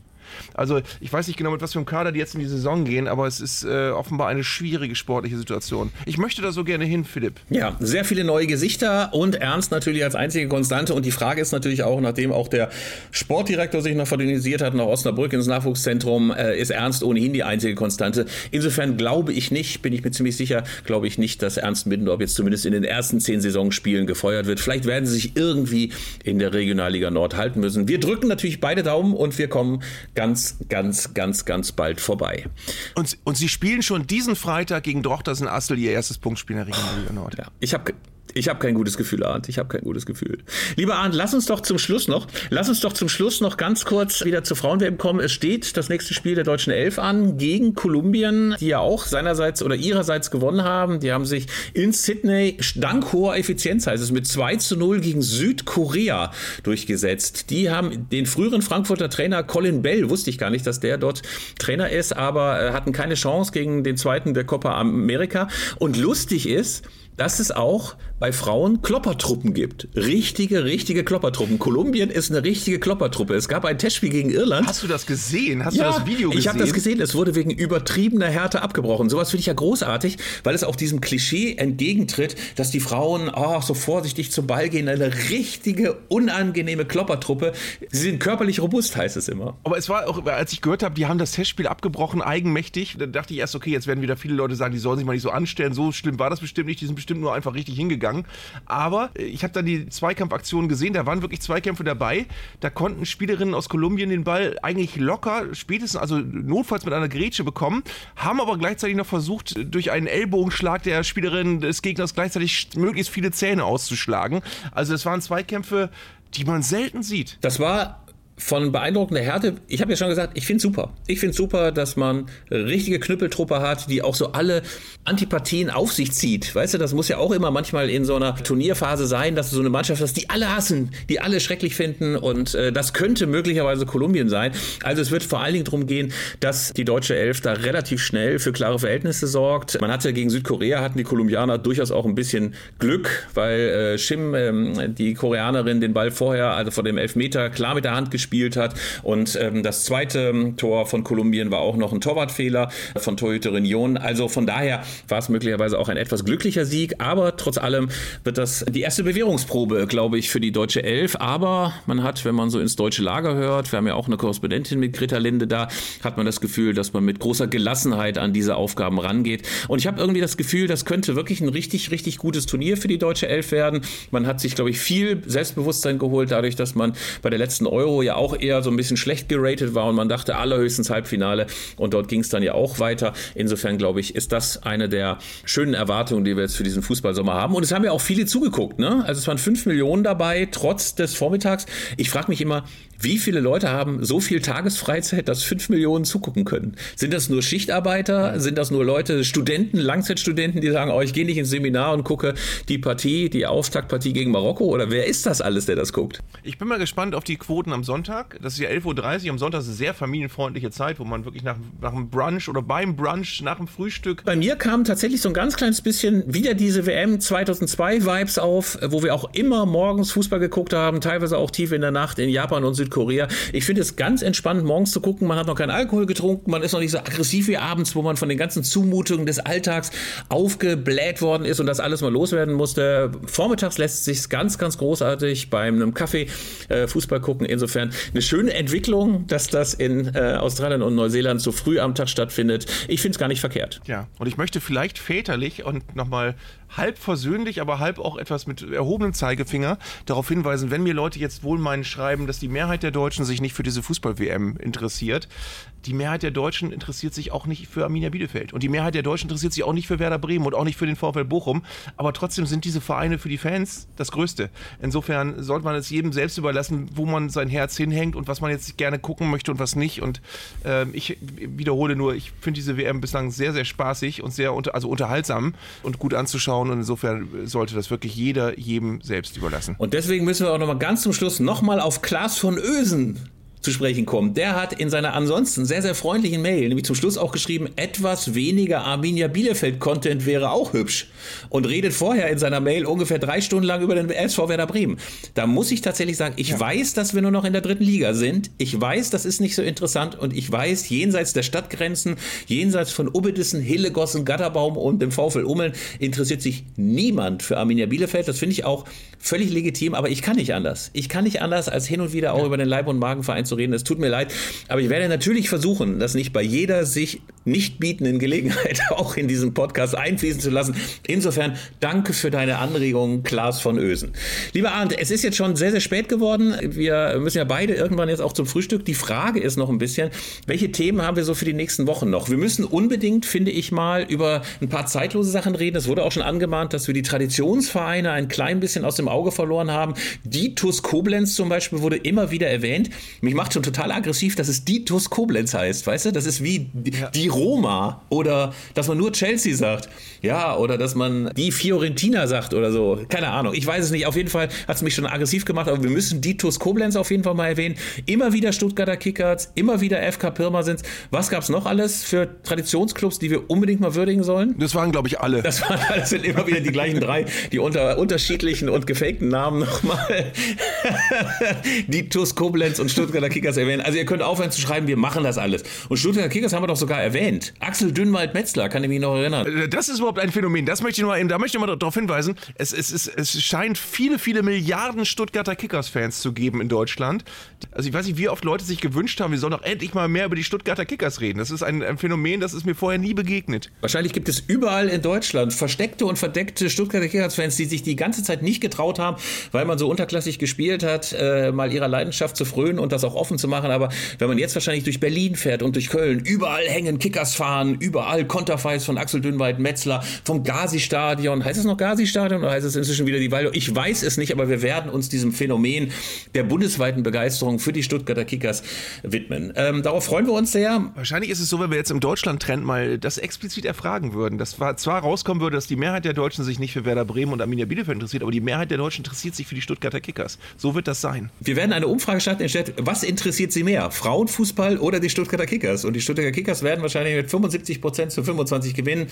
Also ich weiß nicht genau, mit was für einem Kader die jetzt in die Saison gehen, aber es ist äh, offenbar eine schwierige sportliche Situation. Ich möchte da so gerne hin, Philipp. Ja, sehr viele neue Gesichter und Ernst natürlich als einzige Konstante. Und die Frage ist natürlich auch, nachdem auch der Sportdirektor sich noch verdünnisiert hat nach Osnabrück ins Nachwuchszentrum, äh, ist Ernst ohnehin die einzige Konstante. Insofern glaube ich nicht, bin ich mir ziemlich sicher, glaube ich nicht, dass Ernst Middendorf jetzt zumindest in den ersten zehn Saisonspielen gefeuert wird. Vielleicht werden sie sich irgendwie in der Regionalliga Nord halten müssen. Wir drücken natürlich beide Daumen und wir kommen ganz, ganz, ganz, ganz bald vorbei. Und, und sie spielen schon diesen Freitag gegen Drochtersen Assel ihr erstes Punktspiel in der Regionalliga Nord. Ja, ich habe ich habe kein gutes Gefühl, Arndt. Ich habe kein gutes Gefühl. Lieber Arndt, lass uns doch zum Schluss noch, lass uns doch zum Schluss noch ganz kurz wieder zur Frauenwelt kommen. Es steht das nächste Spiel der deutschen Elf an gegen Kolumbien, die ja auch seinerseits oder ihrerseits gewonnen haben. Die haben sich in Sydney dank hoher Effizienz, heißt es, mit 2 zu 0 gegen Südkorea durchgesetzt. Die haben den früheren Frankfurter Trainer Colin Bell, wusste ich gar nicht, dass der dort Trainer ist, aber äh, hatten keine Chance gegen den zweiten der Copa America. Und lustig ist, dass es auch bei Frauen Kloppertruppen gibt. Richtige, richtige Kloppertruppen. Kolumbien ist eine richtige Kloppertruppe. Es gab ein Testspiel gegen Irland. Hast du das gesehen? Hast ja, du das Video gesehen? Ich habe das gesehen. Es wurde wegen übertriebener Härte abgebrochen. Sowas finde ich ja großartig, weil es auch diesem Klischee entgegentritt, dass die Frauen oh, so vorsichtig zum Ball gehen. Eine richtige, unangenehme Kloppertruppe. Sie sind körperlich robust, heißt es immer. Aber es war auch, als ich gehört habe, die haben das Testspiel abgebrochen, eigenmächtig. Da dachte ich erst, okay, jetzt werden wieder viele Leute sagen, die sollen sich mal nicht so anstellen. So schlimm war das bestimmt nicht. Die sind bestimmt nur einfach richtig hingegangen. Aber äh, ich habe dann die Zweikampfaktionen gesehen, da waren wirklich Zweikämpfe dabei. Da konnten Spielerinnen aus Kolumbien den Ball eigentlich locker, spätestens, also notfalls mit einer Grätsche bekommen, haben aber gleichzeitig noch versucht, durch einen Ellbogenschlag der Spielerin des Gegners gleichzeitig möglichst viele Zähne auszuschlagen. Also es waren Zweikämpfe, die man selten sieht. Das war von beeindruckender Härte. Ich habe ja schon gesagt, ich finde super. Ich finde super, dass man richtige Knüppeltruppe hat, die auch so alle Antipathien auf sich zieht. Weißt du, das muss ja auch immer manchmal in so einer Turnierphase sein, dass du so eine Mannschaft hast, die alle hassen, die alle schrecklich finden und äh, das könnte möglicherweise Kolumbien sein. Also es wird vor allen Dingen darum gehen, dass die deutsche Elf da relativ schnell für klare Verhältnisse sorgt. Man hatte gegen Südkorea hatten die Kolumbianer durchaus auch ein bisschen Glück, weil äh, Shim, ähm, die Koreanerin, den Ball vorher, also vor dem Elfmeter, klar mit der Hand gespielt gespielt hat. Und ähm, das zweite Tor von Kolumbien war auch noch ein Torwartfehler von Torhüterin Jon. Also von daher war es möglicherweise auch ein etwas glücklicher Sieg. Aber trotz allem wird das die erste Bewährungsprobe, glaube ich, für die deutsche Elf. Aber man hat, wenn man so ins deutsche Lager hört, wir haben ja auch eine Korrespondentin mit Greta Linde da, hat man das Gefühl, dass man mit großer Gelassenheit an diese Aufgaben rangeht. Und ich habe irgendwie das Gefühl, das könnte wirklich ein richtig, richtig gutes Turnier für die deutsche Elf werden. Man hat sich, glaube ich, viel Selbstbewusstsein geholt, dadurch, dass man bei der letzten Euro ja auch eher so ein bisschen schlecht geratet war und man dachte allerhöchstens Halbfinale und dort ging es dann ja auch weiter. Insofern, glaube ich, ist das eine der schönen Erwartungen, die wir jetzt für diesen Fußballsommer haben. Und es haben ja auch viele zugeguckt, ne? Also es waren fünf Millionen dabei, trotz des Vormittags. Ich frage mich immer, wie viele Leute haben so viel Tagesfreizeit, dass fünf Millionen zugucken können? Sind das nur Schichtarbeiter? Sind das nur Leute, Studenten, Langzeitstudenten, die sagen, oh, ich gehe nicht ins Seminar und gucke die Partie, die Auftaktpartie gegen Marokko? Oder wer ist das alles, der das guckt? Ich bin mal gespannt auf die Quoten am Sonntag. Das ist ja 11.30 Uhr. Am Sonntag ist eine sehr familienfreundliche Zeit, wo man wirklich nach, nach dem Brunch oder beim Brunch, nach dem Frühstück. Bei mir kam tatsächlich so ein ganz kleines bisschen wieder diese WM 2002 Vibes auf, wo wir auch immer morgens Fußball geguckt haben, teilweise auch tief in der Nacht in Japan und Südkorea. Ich finde es ganz entspannt, morgens zu gucken. Man hat noch keinen Alkohol getrunken, man ist noch nicht so aggressiv wie abends, wo man von den ganzen Zumutungen des Alltags aufgebläht worden ist und das alles mal loswerden musste. Vormittags lässt sich ganz, ganz großartig bei einem Kaffee äh, Fußball gucken. Insofern eine schöne Entwicklung, dass das in äh, Australien und Neuseeland so früh am Tag stattfindet. Ich finde es gar nicht verkehrt. Ja, und ich möchte vielleicht väterlich und nochmal halb versöhnlich, aber halb auch etwas mit erhobenem Zeigefinger darauf hinweisen, wenn mir Leute jetzt wohl meinen schreiben, dass die Mehrheit der Deutschen sich nicht für diese Fußball-WM interessiert. Die Mehrheit der Deutschen interessiert sich auch nicht für Arminia Bielefeld. Und die Mehrheit der Deutschen interessiert sich auch nicht für Werder Bremen und auch nicht für den VfL Bochum. Aber trotzdem sind diese Vereine für die Fans das Größte. Insofern sollte man es jedem selbst überlassen, wo man sein Herz hinhängt und was man jetzt gerne gucken möchte und was nicht. Und äh, ich wiederhole nur, ich finde diese WM bislang sehr, sehr spaßig und sehr unter, also unterhaltsam und gut anzuschauen. Und insofern sollte das wirklich jeder jedem selbst überlassen. Und deswegen müssen wir auch nochmal ganz zum Schluss nochmal auf Klaas von Ösen zu sprechen kommt. Der hat in seiner ansonsten sehr, sehr freundlichen Mail, nämlich zum Schluss auch geschrieben, etwas weniger Arminia Bielefeld-Content wäre auch hübsch. Und redet vorher in seiner Mail ungefähr drei Stunden lang über den SV Werder Bremen. Da muss ich tatsächlich sagen, ich ja. weiß, dass wir nur noch in der dritten Liga sind. Ich weiß, das ist nicht so interessant. Und ich weiß, jenseits der Stadtgrenzen, jenseits von Ubbedissen, Hillegossen, Gatterbaum und dem VfL Ummeln interessiert sich niemand für Arminia Bielefeld. Das finde ich auch völlig legitim, aber ich kann nicht anders. Ich kann nicht anders, als hin und wieder auch ja. über den Leib- und Magenverein zu reden. Es tut mir leid, aber ich werde natürlich versuchen, das nicht bei jeder sich nicht bietenden Gelegenheit *laughs* auch in diesen Podcast einfließen zu lassen. Insofern danke für deine Anregung, Klaas von Ösen. Lieber Arndt, es ist jetzt schon sehr, sehr spät geworden. Wir müssen ja beide irgendwann jetzt auch zum Frühstück. Die Frage ist noch ein bisschen, welche Themen haben wir so für die nächsten Wochen noch? Wir müssen unbedingt, finde ich mal, über ein paar zeitlose Sachen reden. Es wurde auch schon angemahnt, dass wir die Traditionsvereine ein klein bisschen aus dem Auge verloren haben. Die TuS Koblenz zum Beispiel wurde immer wieder erwähnt. Mich macht schon total aggressiv, dass es die TuS Koblenz heißt, weißt du? Das ist wie ja. Roma oder dass man nur Chelsea sagt. Ja, oder dass man die Fiorentina sagt oder so. Keine Ahnung. Ich weiß es nicht. Auf jeden Fall hat es mich schon aggressiv gemacht, aber wir müssen die TuS Koblenz auf jeden Fall mal erwähnen. Immer wieder Stuttgarter Kickers, immer wieder FK Pirmasens. Was gab es noch alles für Traditionsclubs, die wir unbedingt mal würdigen sollen? Das waren, glaube ich, alle. Das, waren, das sind immer wieder die gleichen drei, die unter unterschiedlichen und gefakten Namen nochmal *laughs* die TuS Koblenz und Stuttgarter Kickers erwähnen. Also ihr könnt aufhören zu schreiben, wir machen das alles. Und Stuttgarter Kickers haben wir doch sogar erwähnt. Axel Dünnwald-Metzler, kann ich mich noch erinnern. Äh, das ist überhaupt ein Phänomen. Das möchte ich nur, da möchte ich mal darauf hinweisen. Es, es, es, es scheint viele, viele Milliarden Stuttgarter Kickers-Fans zu geben in Deutschland. Also ich weiß nicht, wie oft Leute sich gewünscht haben, wir sollen doch endlich mal mehr über die Stuttgarter Kickers reden. Das ist ein, ein Phänomen, das ist mir vorher nie begegnet. Wahrscheinlich gibt es überall in Deutschland versteckte und verdeckte Stuttgarter Kickers-Fans, die sich die ganze Zeit nicht getraut haben, weil man so unterklassig gespielt hat, äh, mal ihrer Leidenschaft zu frönen und das auch offen zu machen. Aber wenn man jetzt wahrscheinlich durch Berlin fährt und durch Köln, überall hängen Kickers-Fahnen, überall Konterfeis von Axel Dünnweit, Metzler, vom Gazi-Stadion. Heißt es noch Gazi-Stadion oder heißt es inzwischen wieder die Weile? Ich weiß es nicht, aber wir werden uns diesem Phänomen der bundesweiten Begeisterung für die Stuttgarter Kickers widmen. Ähm, darauf freuen wir uns sehr. Wahrscheinlich ist es so, wenn wir jetzt im Deutschland-Trend mal das explizit erfragen würden, dass zwar rauskommen würde, dass die Mehrheit der Deutschen sich nicht für Werder Bremen und Arminia Bielefeld interessiert, aber die Mehrheit der Deutschen interessiert sich für die Stuttgarter Kickers. So wird das sein. Wir werden eine Umfrage starten, was interessiert Sie mehr? Frauenfußball oder die Stuttgarter Kickers? Und die Stuttgarter Kickers werden wahrscheinlich wahrscheinlich mit 75 Prozent zu 25 gewinnen.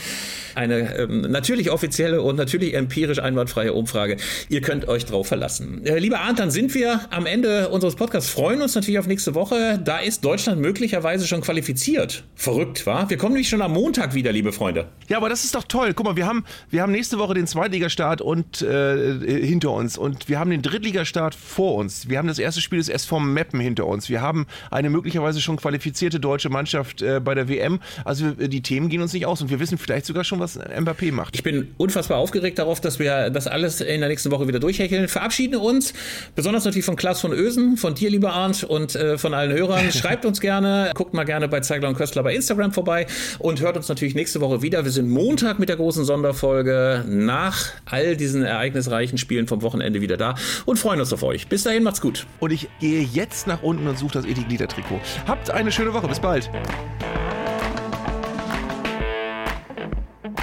Eine ähm, natürlich offizielle und natürlich empirisch einwandfreie Umfrage. Ihr könnt euch drauf verlassen. Äh, lieber Arndt, dann sind wir am Ende unseres Podcasts. Freuen uns natürlich auf nächste Woche. Da ist Deutschland möglicherweise schon qualifiziert. Verrückt, war? Wir kommen nämlich schon am Montag wieder, liebe Freunde. Ja, aber das ist doch toll. Guck mal, wir haben, wir haben nächste Woche den Zweitligastart und äh, hinter uns und wir haben den Drittligastart vor uns. Wir haben das erste Spiel des SV Meppen hinter uns. Wir haben eine möglicherweise schon qualifizierte deutsche Mannschaft äh, bei der WM. Also äh, die Themen gehen uns nicht aus und wir wissen vielleicht sogar schon, was Mbappé macht. Ich bin unfassbar aufgeregt darauf, dass wir das alles in der nächsten Woche wieder durchhecheln. Verabschieden uns, besonders natürlich von Klaas von Ösen, von dir, lieber Arndt, und äh, von allen Hörern. *laughs* Schreibt uns gerne, guckt mal gerne bei Zeigler und Köstler bei Instagram vorbei und hört uns natürlich nächste Woche wieder. Wir sind Montag mit der großen Sonderfolge nach all diesen ereignisreichen Spielen vom Wochenende wieder da und freuen uns auf euch. Bis dahin, macht's gut. Und ich gehe jetzt nach unten und suche das Etiglieder-Trikot. Habt eine schöne Woche. Bis bald.